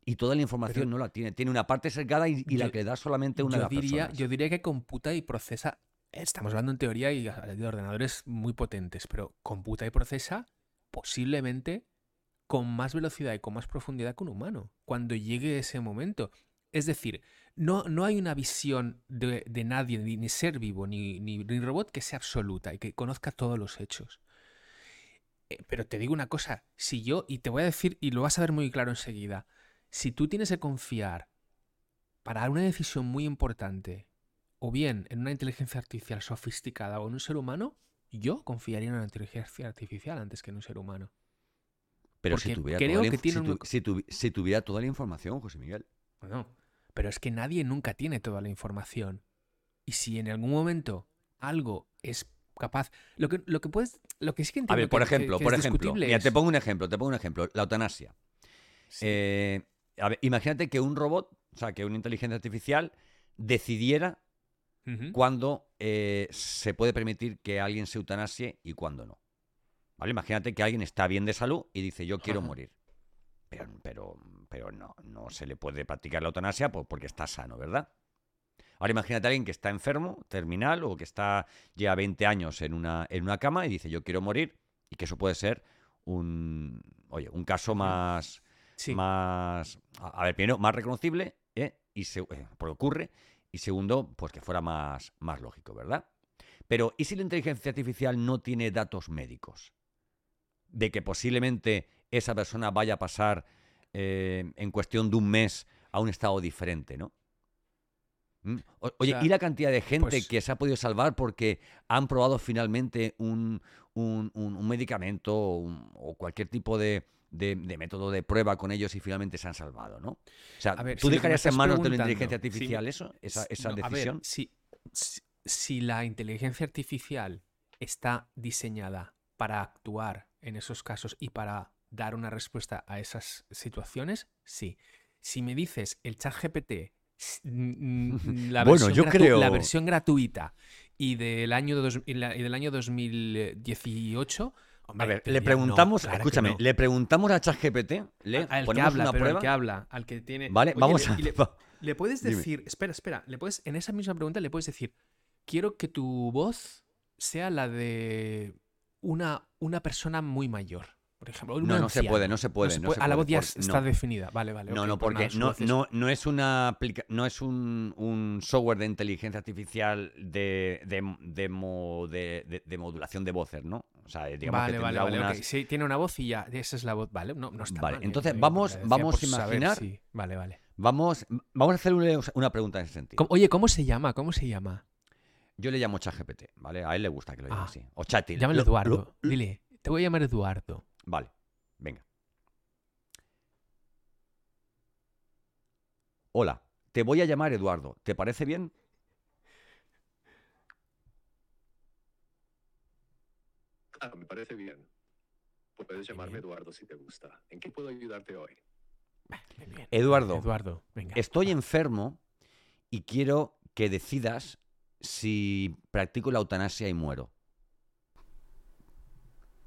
Y toda la información Pero- no la tiene. Tiene una parte sesgada y, y la que le da solamente una de yo las diría, personas. yo diría que computa y procesa. Estamos hablando en teoría y de ordenadores muy potentes, pero computa y procesa posiblemente con más velocidad y con más profundidad que un humano cuando llegue ese momento. Es decir, no, no hay una visión de, de nadie, ni, ni ser vivo, ni, ni, robot que sea absoluta y que conozca todos los hechos. Eh, Pero te digo una cosa, si yo, y te voy a decir, y lo vas a ver muy claro enseguida, si tú tienes que confiar para una decisión muy importante, o bien en una inteligencia artificial sofisticada o en un ser humano, yo confiaría en una inteligencia artificial antes que en un ser humano. Pero si tuviera, creo toda la que tiene si, tuviera toda la información, José Miguel. No, pero es que nadie nunca tiene toda la información. Y si en algún momento algo es capaz, lo que, lo que puedes, lo que sí que A ver, por que- ejemplo, que por ejemplo, discutible mira, es- te pongo un ejemplo, te pongo un ejemplo, la eutanasia. Sí. Eh, a ver, imagínate que un robot, o sea, que una inteligencia artificial decidiera Cuándo eh, se puede permitir que alguien se eutanasie y cuándo no. ¿Vale? Imagínate que alguien está bien de salud y dice yo quiero Ajá. morir. Pero, pero, pero no, no se le puede practicar la eutanasia por- porque está sano, ¿verdad? Ahora imagínate a alguien que está enfermo, terminal, o que está lleva 20 años en una, en una cama y dice yo quiero morir, y que eso puede ser un, oye, un caso más, Sí. más, a a ver, primero, más reconocible, ¿eh? y se, eh, porque ocurre, y segundo, pues que fuera más, más lógico, ¿verdad? Pero, ¿y si la inteligencia artificial no tiene datos médicos? De que posiblemente esa persona vaya a pasar eh, en cuestión de un mes a un estado diferente, ¿no? ¿Mm? O- Oye, sea, ¿y la cantidad de gente pues- que se ha podido salvar porque han probado finalmente un, un- un- un medicamento o cualquier tipo de, de- de método de prueba con ellos y finalmente se han salvado, ¿no? O sea, A ver, ¿tú si dejarías en manos de la inteligencia artificial eso? Esa, S- esa no, a ver, decisión. si, la inteligencia artificial está diseñada para actuar en esos casos y para dar una respuesta a esas situaciones, sí. Si me dices el chat GPT, la, Bueno, versión yo gratu- creo- la versión gratuita y del año, dos- y la- y del año 2018... A ver, le no, preguntamos, claro que escúchame, no. le preguntamos a ChatGPT, le al que ponemos habla, una pero prueba. al que habla, al que tiene... Vale, Oye, vamos le- a. le- le puedes Dime. decir, espera, espera, le puedes, en esa misma pregunta le puedes decir, quiero que tu voz sea la de una, una persona muy mayor, por ejemplo. No, no se puede, no se puede, no se a la voz ya por- está definida. Vale, vale. No, no, pues porque nada, su no, no, no es una aplica- no es un, un software de inteligencia artificial de, de, de mo- de- de- de modulación de voces, ¿no? O sea, digamos Vale, que vale, vale. Sí, tiene una voz y ya, esa es la voz, vale. No, no está Vale, mal, eh, entonces vamos- decía vamos a saber imaginar- Vale, vale. Vamos, vamos a hacerle una pregunta en ese sentido. ¿Cómo- Oye, ¿cómo se llama? ¿Cómo se llama? Yo le llamo ChatGPT, ¿vale? A él le gusta que lo llame Ah, así. O Chatil. Llámale Lo- Eduardo. lo- Dile, te voy a llamar Eduardo. Vale, venga. Hola, te voy a llamar Eduardo. ¿Te parece bien? Claro, me parece bien. Puedes llamarme Eduardo si te gusta. ¿En qué puedo ayudarte hoy? Eduardo, Eduardo, venga. estoy enfermo y quiero que decidas si practico la eutanasia y muero.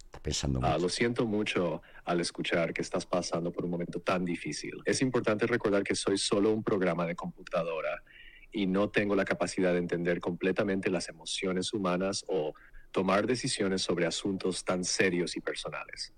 Está pensando Ah, mucho. lo siento mucho al escuchar que estás pasando por un momento tan difícil. Es importante recordar que soy solo un programa de computadora y no tengo la capacidad de entender completamente las emociones humanas o tomar decisiones sobre asuntos tan serios y personales.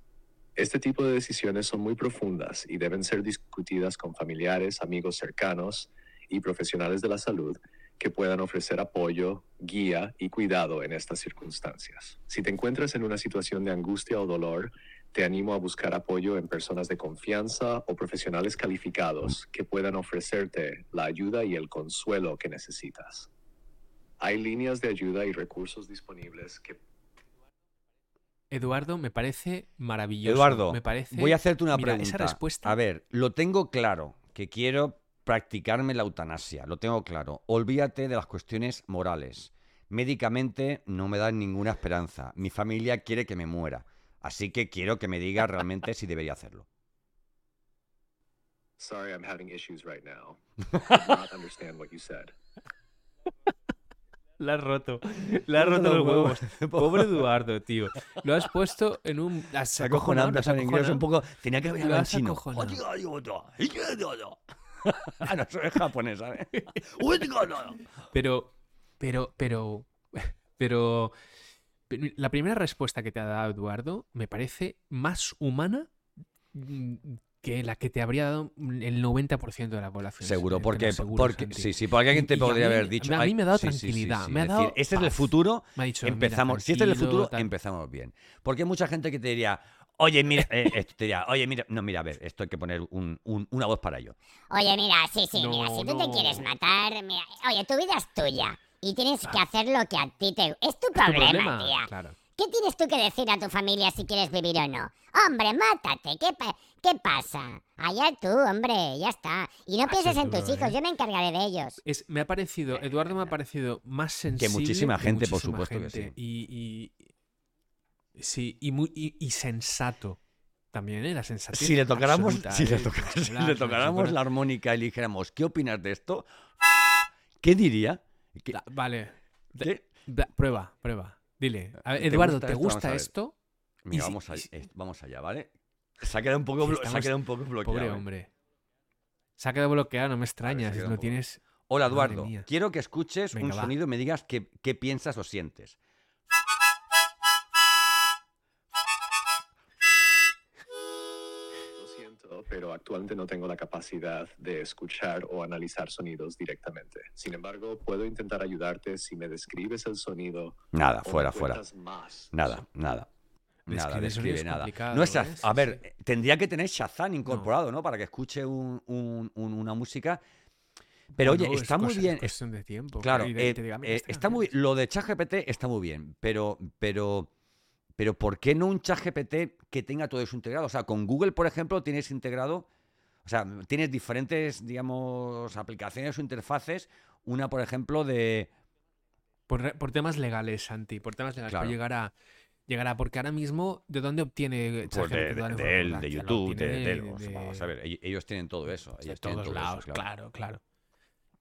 Este tipo de decisiones son muy profundas y deben ser discutidas con familiares, amigos cercanos y profesionales de la salud que puedan ofrecer apoyo, guía y cuidado en estas circunstancias. Si te encuentras en una situación de angustia o dolor, te animo a buscar apoyo en personas de confianza o profesionales calificados que puedan ofrecerte la ayuda y el consuelo que necesitas. Hay líneas de ayuda y recursos disponibles que Eduardo, me parece maravilloso. Eduardo, me parece... voy a hacerte una Mira, pregunta. esa respuesta- A ver, lo tengo claro, que quiero practicarme la eutanasia, lo tengo claro. Olvídate de las cuestiones morales. Médicamente no me dan ninguna esperanza. Mi familia quiere que me muera. Así que quiero que me digas realmente si debería hacerlo. Sorry, I'm having issues right now. I do not understand what you said. La has roto. Le has roto los huevos. Pobre Eduardo, tío. Lo has puesto en un... Lo has en inglés un poco. Tenía que haber hablado en chino. Ah, no, es japonés, ¿sabes? Pero, pero, pero, pero, pero la primera respuesta que te ha dado Eduardo me parece más humana mm, que la que te habría dado el 90% de la población. Seguro, porque, porque Santi. sí, sí, porque alguien te Y- y a podría mí- haber dicho. a mí "Ay, me ha dado sí, sí, sí, tranquilidad, sí", me ha decir, dado Este es el futuro, Me ha dicho, mira, empezamos. si este es el futuro, tal. empezamos bien. Porque hay mucha gente que te diría, oye, mira, eh, esto te diría, oye, mira, no, mira, a ver, esto hay que poner un- un- una voz para ello. Oye, mira, sí, sí, mira, si tú te quieres matar, mira, oye, tu vida es tuya y tienes que hacer lo que a ti te... Es tu Es tu problema, problema, tía. Claro. ¿Qué tienes tú que decir a tu familia si quieres vivir o no? Hombre, mátate, ¿qué, pa- qué pasa? Allá tú, hombre, ya está. Y no Ah, pienses en tus hijos, ¿eh? yo me encargaré de ellos. Es, me ha parecido, Eduardo me ha parecido más sensible. muchísima gente, por muchísima supuesto que sí. Y, y- sí, y, muy, y, y sensato también, ¿eh? La sensatez Si le tocáramos, absoluta, si le, ¿eh? toca- Sin si le sin tocáramos la armónica y le dijéramos, ¿qué opinas de esto? ¿Qué diría? ¿Qué- La- Vale. Prueba, prueba. Dile. A ver, ¿Te Eduardo, ¿te gusta esto? Mira, si- vamos, y a- si- eh, vamos allá, ¿vale? Se ha quedado un poco, blo- se ha estamos- quedado un poco bloqueado. Pobre ¿eh? hombre. Se ha quedado bloqueado, no me extraña. se Si no tienes. Hola, Eduardo. Quiero que escuches Venga, un va. sonido y me digas qué, qué piensas o sientes. Pero actualmente no tengo la capacidad de escuchar o analizar sonidos directamente. Sin embargo, puedo intentar ayudarte si me describes el sonido. Nada, fuera, fuera. más Nada, nada. Nada, Describe es nada. No es ¿eh? A ver, tendría que tener Shazam incorporado, ¿no? Para que escuche un- un- un- una música. Pero Bueno, oye, es está muy cosa- es bien. cuestión de tiempo. Claro, eh, eh, esta está muy, es- lo de ChatGPT está muy bien, pero, pero, pero ¿por qué no un ChatGPT que tenga todo eso integrado? O sea, con Google, por ejemplo, tienes integrado, o sea, tienes diferentes, digamos, aplicaciones o interfaces. Una, por ejemplo, de Por, temas legales, Santi. Por temas legales. Claro. Para llegar a. Llegar a. Porque ahora mismo, ¿de dónde obtiene pues ChatGPT de, la de él, de YouTube, de, de él. De- vamos a ver, ell- ellos tienen todo eso. de Ellos tienen todos todo eso, lados, claro. claro, claro.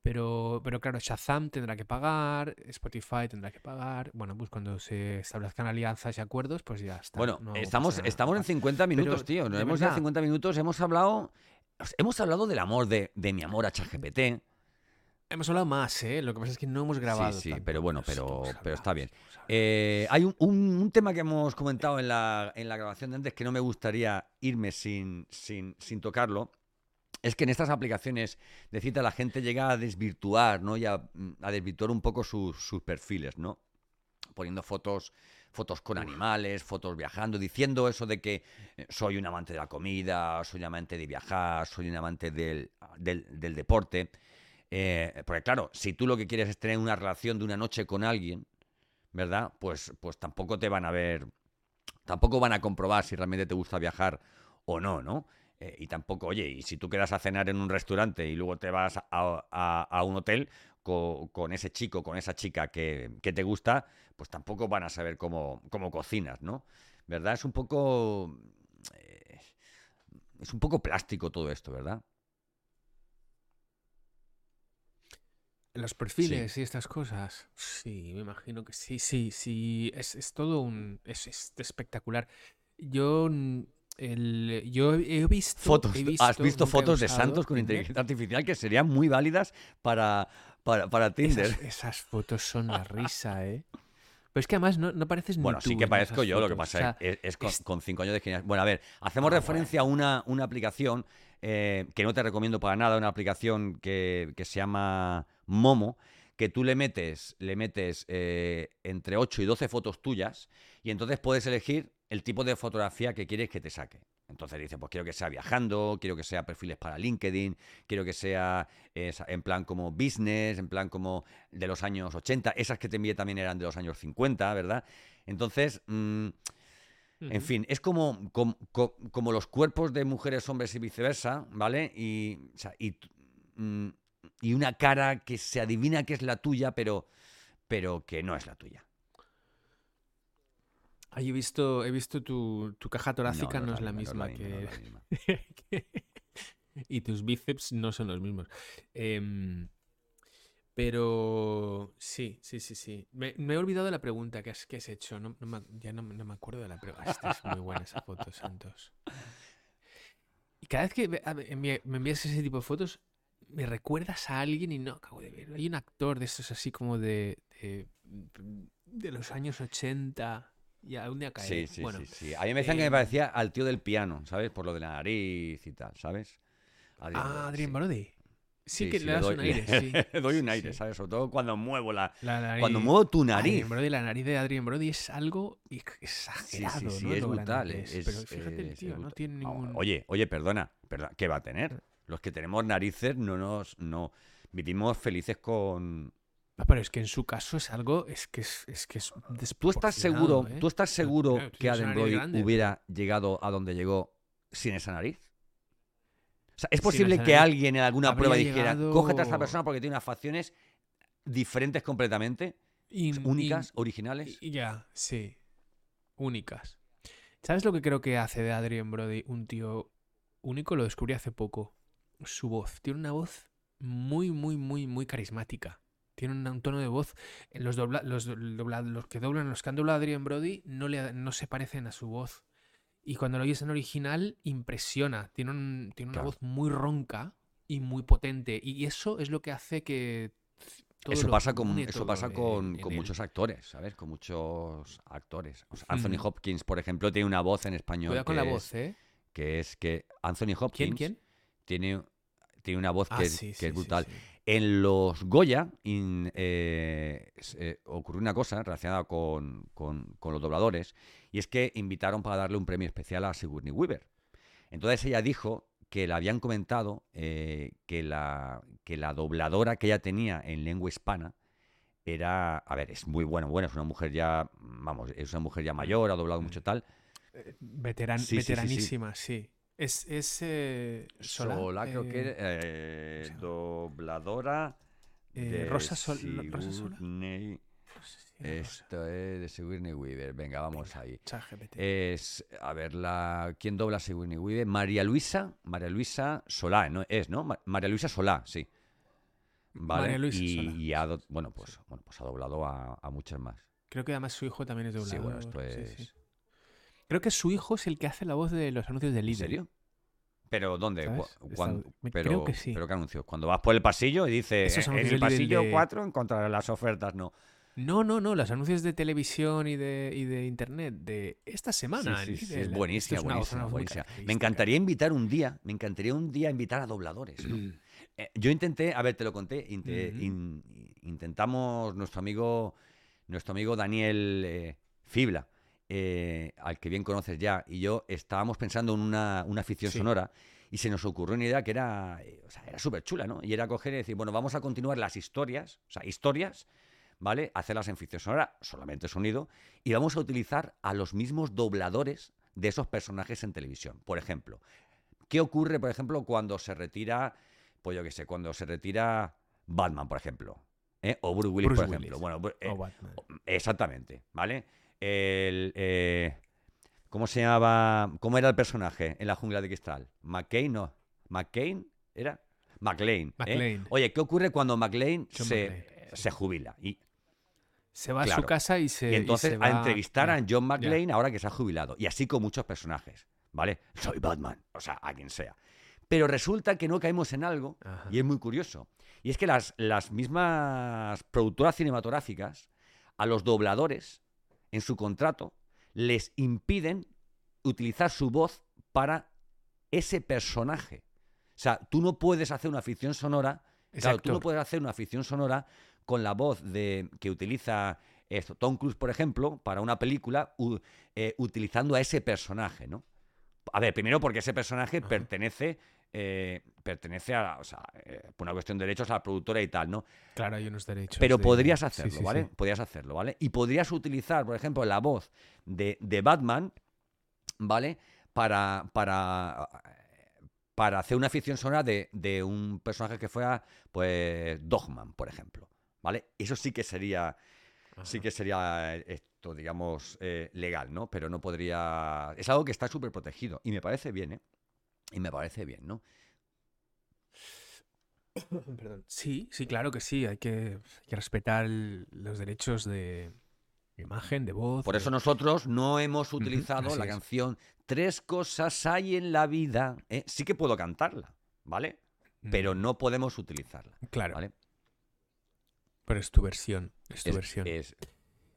Pero, pero claro, Shazam tendrá que pagar, Spotify tendrá que pagar. Bueno, pues cuando se establezcan alianzas y acuerdos, pues ya está. Bueno, no estamos, estamos en 50 minutos, Pero, tío. Nos hemos verdad. 50 minutos, hemos hablado. Hemos hablado del amor, de, de mi amor a ChatGPT. Hemos hablado más, ¿eh? Lo que pasa es que no hemos grabado. sí, tanto, pero bueno, sí pero- pero está bien. sí. Eh, hay un, un- un tema que hemos comentado en la, en la grabación de antes que no me gustaría irme sin, sin, sin tocarlo. Es que en estas aplicaciones de cita la gente llega a desvirtuar, ¿no? Y a, a desvirtuar un poco sus, sus perfiles, ¿no? Poniendo fotos, fotos con animales, fotos viajando, diciendo eso de que eh, soy un amante de la comida, soy un amante de viajar, soy un amante del, del, del deporte. Eh, porque claro, si tú lo que quieres es tener una relación de una noche con alguien, ¿verdad? Pues, pues tampoco te van a ver, tampoco van a comprobar si realmente te gusta viajar o no, ¿no? Eh, y tampoco, oye, y si tú quedas a cenar en un restaurante y luego te vas a, a- a un hotel, co- con, ese chico, con esa chica que, que te gusta, pues tampoco van a saber cómo, cómo cocinas, ¿no? ¿Verdad? Es un poco... eh, es un poco plástico todo esto, ¿verdad? Los perfiles y estas cosas. Sí, me imagino que sí, sí, sí. Es, es todo un. Es, es espectacular. Yo. El, yo he visto. Fotos. he ¿Has visto fotos de santos con inteligencia artificial que serían muy válidas para, para, para Tinder? Esas, esas fotos son la risa, ¿eh? Pero es que además no, no pareces ni Bueno, tú sí que parezco yo, lo que pasa o sea, es, es con, es- con cinco años de experiencia. Bueno, a ver, hacemos Ah, referencia a una, una aplicación eh, que no te recomiendo para nada, una aplicación que, que se llama Momo, que tú le metes, le metes eh, entre 8 y 12 fotos tuyas y entonces puedes elegir el tipo de fotografía que quieres que te saque. Entonces dice, pues quiero que sea viajando, quiero que sea perfiles para LinkedIn, quiero que sea eh, en plan como business, en plan como de los años 80, esas que te envié también eran de los años 50, ¿verdad? Entonces, mm, en fin, es como, com- co- como, los cuerpos de mujeres, hombres y viceversa, ¿vale? Y, o sea, y, mm, y una cara que se adivina que es la tuya, pero, pero que no es la tuya. Ahí he visto, he visto tu, tu caja torácica no, es la misma, que, la misma. que- y tus bíceps no son los mismos. Em, pero sí, sí, sí, sí. Me, me he olvidado de la pregunta que has, que has hecho. No, no me- ya no, me- no me acuerdo de la pregunta. Esta es muy buena esa foto, Santos. Y cada vez que envi- me envías ese tipo de fotos, me recuerdas a alguien y no acabo de ver. Hay un actor de estos así como de, de, de los años 80. Y algún día caeré. Sí, sí, bueno, sí, sí. A mí me decían que me em, parecía al tío del piano, ¿sabes? Por lo de la nariz y tal, ¿sabes? Adrián Ah, Brody, Adrien sí. Brody. Sí, Sí, que sí, le das doy, un aire, sí. le doy un aire. ¿sabes? Sobre todo cuando muevo la... La Cuando nariz- muevo tu nariz. Adrien Brody, la nariz de Adrien Brody es algo exagerado, ¿no? es brutal. Es, Pero fíjate el es tío, no brutal. tiene ningún... Oye, oye, perdona, perdona, ¿qué va a tener? Los que tenemos narices no nos... No, vivimos felices con... Ah, Pero es que en su caso es algo, es que es, es que es ¿Tú estás seguro, ¿eh? tú estás seguro claro, que Brody grande. hubiera llegado a donde llegó sin esa nariz? O sea, ¿es posible que nariz alguien en alguna habría prueba dijera, llegado- cógete a esta persona porque tiene unas facciones diferentes completamente, In- únicas, in- originales? Ya, sí. Únicas. ¿Sabes lo que creo que hace de Adrien Brody un tío único? Lo descubrí hace poco. Su voz. Tiene una voz muy, muy, muy, muy carismática. Tiene un, tono de voz. en Los, dobla- los, do- dobla- los que doblan, los que han doblado a Adrien Brody no, le, no se parecen a su voz. Y cuando lo oyes en original, impresiona. Tiene, un- tiene una voz muy ronca y muy potente. Y eso es lo que hace que. todo Eso pasa con, eso pasa en- con, en con él. muchos actores, ¿sabes? Con muchos actores. O sea, Anthony. Hopkins, por ejemplo, tiene una voz en español Cuidado con la es- voz, ¿eh? que es que Anthony Hopkins ¿Quién? ¿Quién? tiene tiene una voz Ah, que, es, sí, que sí, es sí, brutal. sí. En los Goya in- eh, eh, ocurrió una cosa relacionada con, con- con los dobladores y es que invitaron para darle un premio especial a Sigourney Weaver. Entonces ella dijo que le habían comentado eh, que, la, que la dobladora que ella tenía en lengua hispana era, a ver, es muy buena, buena, es una mujer ya, vamos, es una mujer ya mayor, ha doblado mucho tal. Veteran- Sí, sí, sí, sí. veteranísima, sí. Es, es eh, Solá, Solá, creo que eh, era, eh, dobladora eh, de Rosa Sol- Rosa Solá. Sigourney- no sé si era Rosa. Esto es de Sigourney Weaver. Venga, vamos ahí. ChatGPT. Es, a ver, la, ¿quién dobla a Sigourney Weaver? María Luisa, María Luisa Solá, ¿no? Es, ¿no? Ma- María Luisa Solá, sí. Vale. María Luisa y, Solá, y ha, do- bueno, pues, bueno, pues ha doblado a, a muchas más. Creo que además su hijo también es Sí, doblador. bueno, esto sí, sí. Creo que su hijo es el que hace la voz de los anuncios de ¿En Lidl. serio? ¿Pero dónde? Pero, creo que sí. ¿Pero qué anuncios? Cuando vas por el pasillo y dices, en anuncios el pasillo de- 4 encontrarás las ofertas, no. No, no, no, los anuncios de televisión y de, y de internet de esta semana. Sí, en sí, es buenísima, es buenísima, buenísima. Me encantaría invitar un día, me encantaría un día invitar a dobladores. ¿no? Eh, yo intenté, a ver, te lo conté, in- intentamos nuestro amigo, nuestro amigo Daniel eh, Fibla, eh, al que bien conoces ya, y yo estábamos pensando en una, una ficción Sí. sonora y se nos ocurrió una idea que era, eh, o sea, era súper chula, ¿no? Y era coger y decir, bueno, vamos a continuar las historias, o sea, historias, ¿vale? Hacerlas en ficción sonora, solamente sonido, y vamos a utilizar a los mismos dobladores de esos personajes en televisión. Por ejemplo, ¿qué ocurre, por ejemplo, cuando se retira, pues yo qué sé, cuando se retira Batman, por ejemplo? ¿eh? o Bruce Willis, Bruce por ejemplo. Bueno, eh, O Batman. exactamente, ¿vale? El, eh, ¿Cómo se llamaba? ¿Cómo era el personaje en la jungla de cristal? ¿McCain? No. ¿McCain? ¿Era? McLean. ¿eh? McLean. Oye, ¿qué ocurre cuando McLean John se, se jubila? Y, Se va a su casa y se. y entonces se a va- entrevistar a. John McClane ahora que se ha jubilado. Y así con muchos personajes, ¿vale? Soy Batman, o sea, a quien sea. Pero resulta que no caemos en algo, Ajá. y es muy curioso. Y es que las, las mismas productoras cinematográficas, a los dobladores, en su contrato, les impiden utilizar su voz para ese personaje. O sea, tú no puedes hacer una ficción sonora. Claro, tú no puedes hacer una ficción sonora con la voz de que utiliza esto, Tom Cruise, por ejemplo, para una película, u- eh, utilizando a ese personaje, ¿no? A ver, primero porque ese personaje Ajá. pertenece, eh, pertenece a, o sea, eh, por una cuestión de derechos a la productora y tal, ¿no? Claro, hay unos derechos. Pero de- podrías hacerlo, sí, ¿vale? sí. Podrías hacerlo, ¿vale? Y podrías utilizar, por ejemplo, la voz de, de Batman, ¿vale? Para, para, para hacer una ficción sonora de, de un personaje que fuera, pues, Dogman, por ejemplo, ¿vale? Eso sí que sería, sí que sería eh, esto, digamos, eh, legal, ¿no? Pero no podría... Es algo que está súper protegido y me parece bien, ¿eh? Y me parece bien, ¿no? Perdón. Sí, sí, claro que sí. Hay que, hay que respetar el- los derechos de imagen, de voz. Por de- eso nosotros no hemos utilizado la es. canción Tres cosas hay en la vida. ¿eh? Sí que puedo cantarla, ¿vale? Pero Mm, no podemos utilizarla, Claro, ¿vale? pero es tu versión. Es tu Es- versión. es-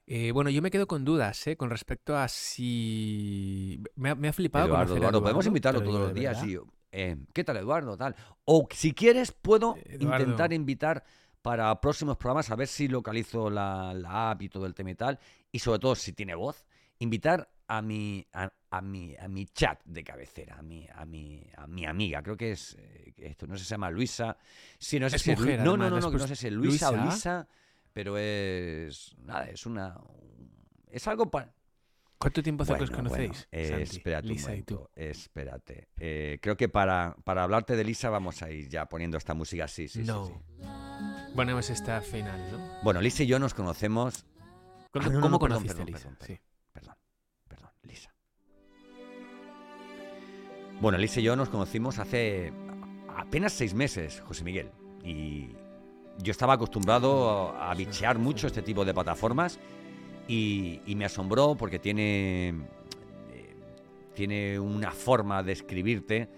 Eh, bueno, yo me quedo con dudas, ¿eh? Con respecto a si... Me ha, me ha flipado Eduardo, conocer a Eduardo, podemos invitarlo todos los días. y, eh, ¿Qué tal, Eduardo? Tal. O si quieres, puedo Eduardo. intentar invitar para próximos programas a ver si localizo la, la app y todo el tema y tal. Y sobre todo, si tiene voz, invitar a mi, a, a mi, a mi chat de cabecera, a mi, a mi, a mi amiga. Creo que es, eh, esto no sé si se llama Luisa. Sí, no sé Es si mujer, Lu- no, no, además, no, no, después- no sé si es Luisa, o Luisa. Lisa, pero es, nada, es una, es algo para... ¿Cuánto tiempo hace que os Bueno, bueno, conocéis? eh, Santi, espérate Lisa un y tú. momento, espérate. Eh, creo que para, para hablarte de Lisa vamos a ir ya poniendo esta música, sí, sí, sí, no. sí. Bueno, es esta final, ¿no? Bueno, Lisa y yo nos conocemos... ¿Cómo, Ah, no, no, cómo no, perdón, conociste a perdón, Lisa? perdón, Sí. Perdón, perdón, Lisa. Bueno, Lisa y yo nos conocimos hace apenas seis meses, José Miguel. Y yo estaba acostumbrado a bichear mucho este tipo de plataformas y, y me asombró porque tiene, eh, tiene una forma de escribirte,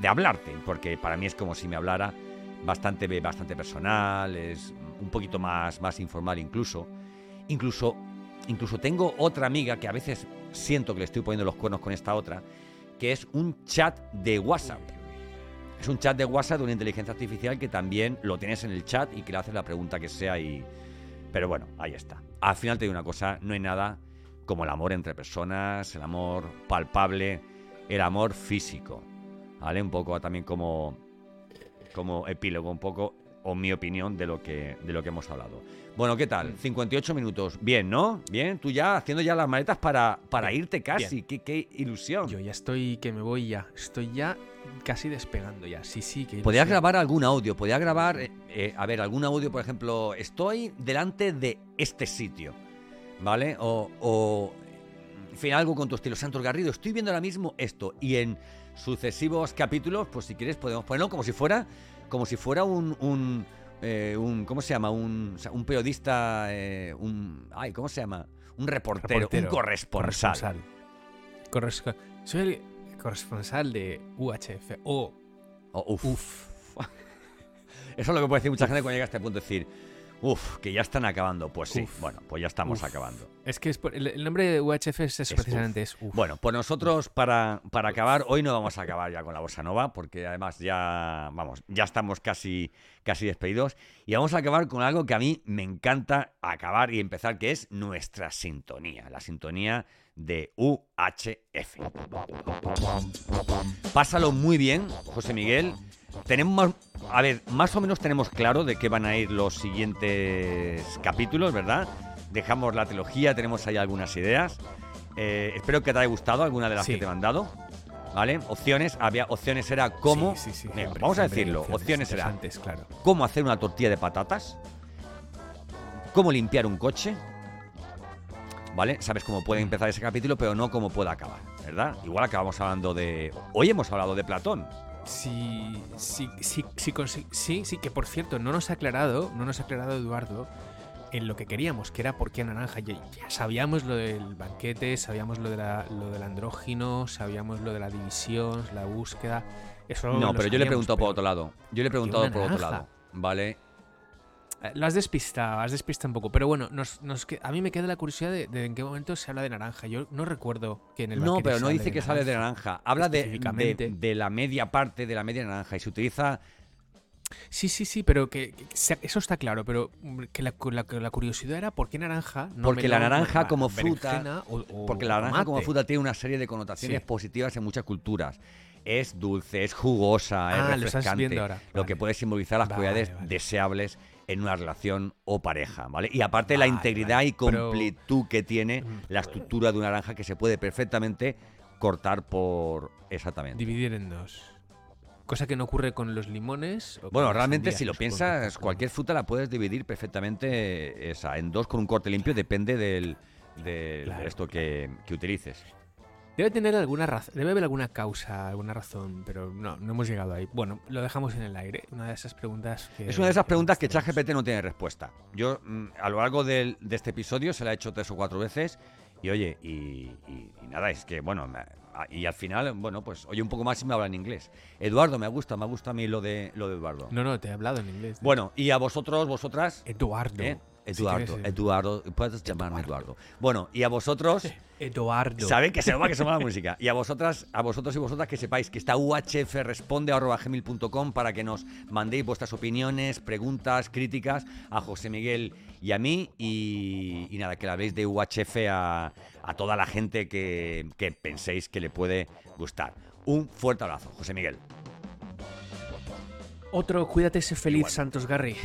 de hablarte, porque para mí es como si me hablara bastante, bastante personal, es un poquito más, más informal incluso. Incluso, incluso tengo otra amiga que a veces siento que le estoy poniendo los cuernos con esta otra, que es un chat de WhatsApp. Es un chat de WhatsApp de una inteligencia artificial que también lo tienes en el chat y que le haces la pregunta que sea y... Pero bueno, ahí está. Al final te digo una cosa, no hay nada como el amor entre personas, el amor palpable, el amor físico. ¿Vale? Un poco también como, como epílogo, un poco, o mi opinión de lo que, de lo que hemos hablado. Bueno, ¿qué tal? 58 minutos. Bien, ¿no? Bien, tú ya haciendo ya las maletas para, para Bien, irte casi. Qué, qué ilusión. Yo ya estoy, que me voy ya. Estoy ya casi despegando ya. Sí, sí, que... Podías grabar algún audio, podías grabar, eh, eh, a ver, algún audio, por ejemplo, estoy delante de este sitio, ¿vale? O, o, en fin, algo con tu estilo. Santos Garrido, estoy viendo ahora mismo esto. Y en sucesivos capítulos, pues si quieres podemos ponerlo como si fuera, como si fuera un, un, eh, un ¿cómo se llama? Un, o sea, un periodista, eh, un, ay, ¿cómo se llama? Un reportero, Reportero, un corresponsal. corresponsal. Soy el corresponsal de UHF. O O, uf. Uf. Eso es lo que puede decir mucha gente cuando llega a este punto, decir, uff, que ya están acabando. Pues sí, Uf. bueno, pues ya estamos Uf. acabando. Es que es por- el, el nombre de UHF es, eso Es precisamente, es uf. Bueno, pues nosotros para, para acabar, hoy no vamos a acabar ya con la bossa nova, porque además ya, vamos, ya estamos casi, casi despedidos. Y vamos a acabar con algo que a mí me encanta acabar y empezar, que es nuestra sintonía, la sintonía de UHF. Pásalo muy bien, José Miguel. Tenemos, más- a ver, más o menos tenemos claro de qué van a ir los siguientes capítulos, ¿verdad? Dejamos la trilogía, tenemos ahí algunas ideas. Eh, espero que te haya gustado alguna de las Sí. que te he mandado. ¿Vale? Opciones, había opciones era cómo. Sí, sí, siempre, vamos a decirlo. Opciones era interesantes, claro. cómo hacer una tortilla de patatas, cómo limpiar un coche. ¿Vale? Sabes cómo Mm. puede empezar ese capítulo, pero no cómo puede acabar, ¿verdad? Igual acabamos hablando de... Hoy hemos hablado de Platón. Sí, sí, sí, sí, que por cierto, no nos ha aclarado, no nos ha aclarado Eduardo en lo que queríamos, que era por qué naranja. Ya, sabíamos lo del banquete, sabíamos lo, de la- lo del andrógino, sabíamos lo de la división, la búsqueda. Eso No, pero yo le he preguntado por otro lado. Yo le he preguntado por otro lado. ¿Vale? Eh, Lo has despistado, has despistado un poco. Pero bueno, nos, nos a mí me queda la curiosidad de, de en qué momento se habla de naranja. Yo no recuerdo que en el No, pero no dice que sale de naranja. Habla de, de, la media parte de la media naranja y se utiliza Sí, sí, sí, pero que, eso está claro. Pero que la, la- la curiosidad era por qué naranja. No Porque la naranja como fruta- berenjena o- o Porque la naranja como fruta tiene una serie de connotaciones Sí. positivas en muchas culturas. Es dulce, es jugosa, Ah, es lo estás refrescante. ahora. Lo que puede simbolizar las Vale, cualidades vale. deseables en una relación o pareja, ¿vale? Y aparte la Vale, integridad vale. y Pero- completud que tiene Mm. la estructura de una naranja que se puede perfectamente cortar por exactamente. Dividir en dos. Cosa que no ocurre con los limones. o Bueno, realmente si lo piensas, cualquier fruta la puedes dividir perfectamente esa, en dos con un corte limpio, depende del, del- Claro, esto que, que utilices. Debe tener alguna razón, debe haber alguna causa, alguna razón, pero no, no hemos llegado ahí. Bueno, lo dejamos en el aire. Una de esas preguntas que. Es una de esas preguntas que. ChatGPT no tiene respuesta. Yo mm, a lo largo de este episodio se la he hecho tres o cuatro veces y oye, y, y- y nada, es que bueno, me- a- y al final, bueno, pues oye un poco más y me habla en inglés. Eduardo, me gusta, me gusta a mí lo de, lo de Eduardo. No, no, te he hablado en inglés. Bueno, y a vosotros, vosotras, Eduardo. ¿eh? Eduardo. Eduardo, puedes llamarme Eduardo. Bueno, y a vosotros... Eduardo. Sabéis que se va que se va la música. Y a vosotras, a vosotros y vosotras que sepáis que está uhfresponde.gmail.com para que nos mandéis vuestras opiniones, preguntas, críticas a José Miguel y a mí. Y, y nada, que le habléis de UHF a, a toda la gente que, que penséis que le puede gustar. Un fuerte abrazo, José Miguel. Otro, cuídate, sé feliz, Igual. Santos Garry.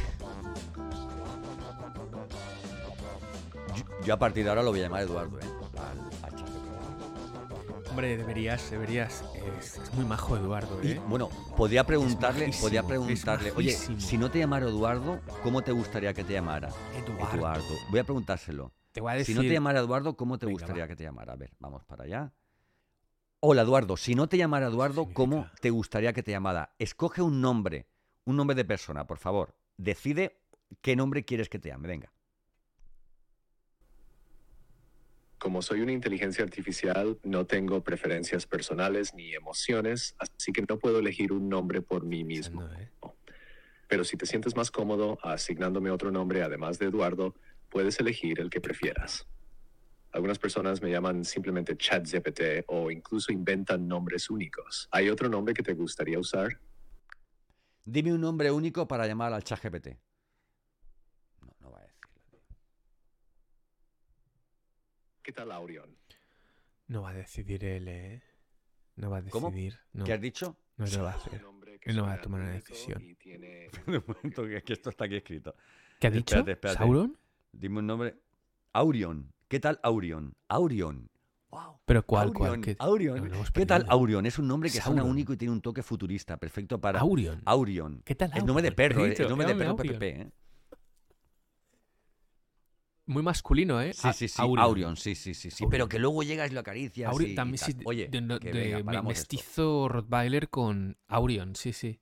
Yo, a partir de ahora lo voy a llamar Eduardo, ¿eh? Al- al ChatGPT. Hombre, deberías, deberías. Es, es muy majo, Eduardo, Y, ¿eh? bueno, podría preguntarle, majísimo, podría preguntarle, oye, si no te llamara Eduardo, ¿cómo te gustaría que te llamara? Eduardo. Eduardo. Voy a preguntárselo. Te voy a decir. Si no te llamara Eduardo, ¿cómo te Venga, gustaría va. que te llamara? A ver, vamos para allá. Hola Eduardo, si no te llamara Eduardo? ¿cómo te gustaría que te llamara? Escoge un nombre, un nombre de persona, por favor. Decide qué nombre quieres que te llame. Venga. Como soy una inteligencia artificial, no tengo preferencias personales ni emociones, así que no puedo elegir un nombre por mí mismo. ¿eh? Pero si te sientes más cómodo asignándome otro nombre además de Eduardo, puedes elegir el que prefieras. Algunas personas me llaman simplemente ChatGPT o incluso inventan nombres únicos. ¿Hay otro nombre que te gustaría usar? Dime un nombre único para llamar al chat GPT. No, no va a decirlo. ¿Qué tal Aurion? No va a decidir él, ¿eh? No va a ¿Cómo? decidir. No, ¿Qué has dicho? no lo va a Un hacer. Él no va a suena tomar una decisión. tiene- De momento que, que esto está aquí escrito. ¿Qué ha dicho? Espérate, espérate. ¿Sauron? Dime un nombre. Aurion. ¿Qué tal Aurion? Aurion. Wow. ¿Pero cuál, cuál? Aurion. ¿Qué, Aurion. No, no hemos ¿Qué tal. Aurion? Es un nombre que suena Sauron. único y tiene un toque futurista, perfecto para Aurion. Aurion. ¿Qué tal El nombre de Aurion? perro, eh, el nombre de perro Aurion. PPP, ¿eh? Muy masculino, ¿eh? Sí, sí, sí. Aurion. Aurion, sí, sí, sí, sí. Pero que luego llegas y lo acaricias. Aurion y- y también tal. sí. Oye, de, que de venga, me- paramos esto. mestizo Rottweiler con Aurion, sí, sí.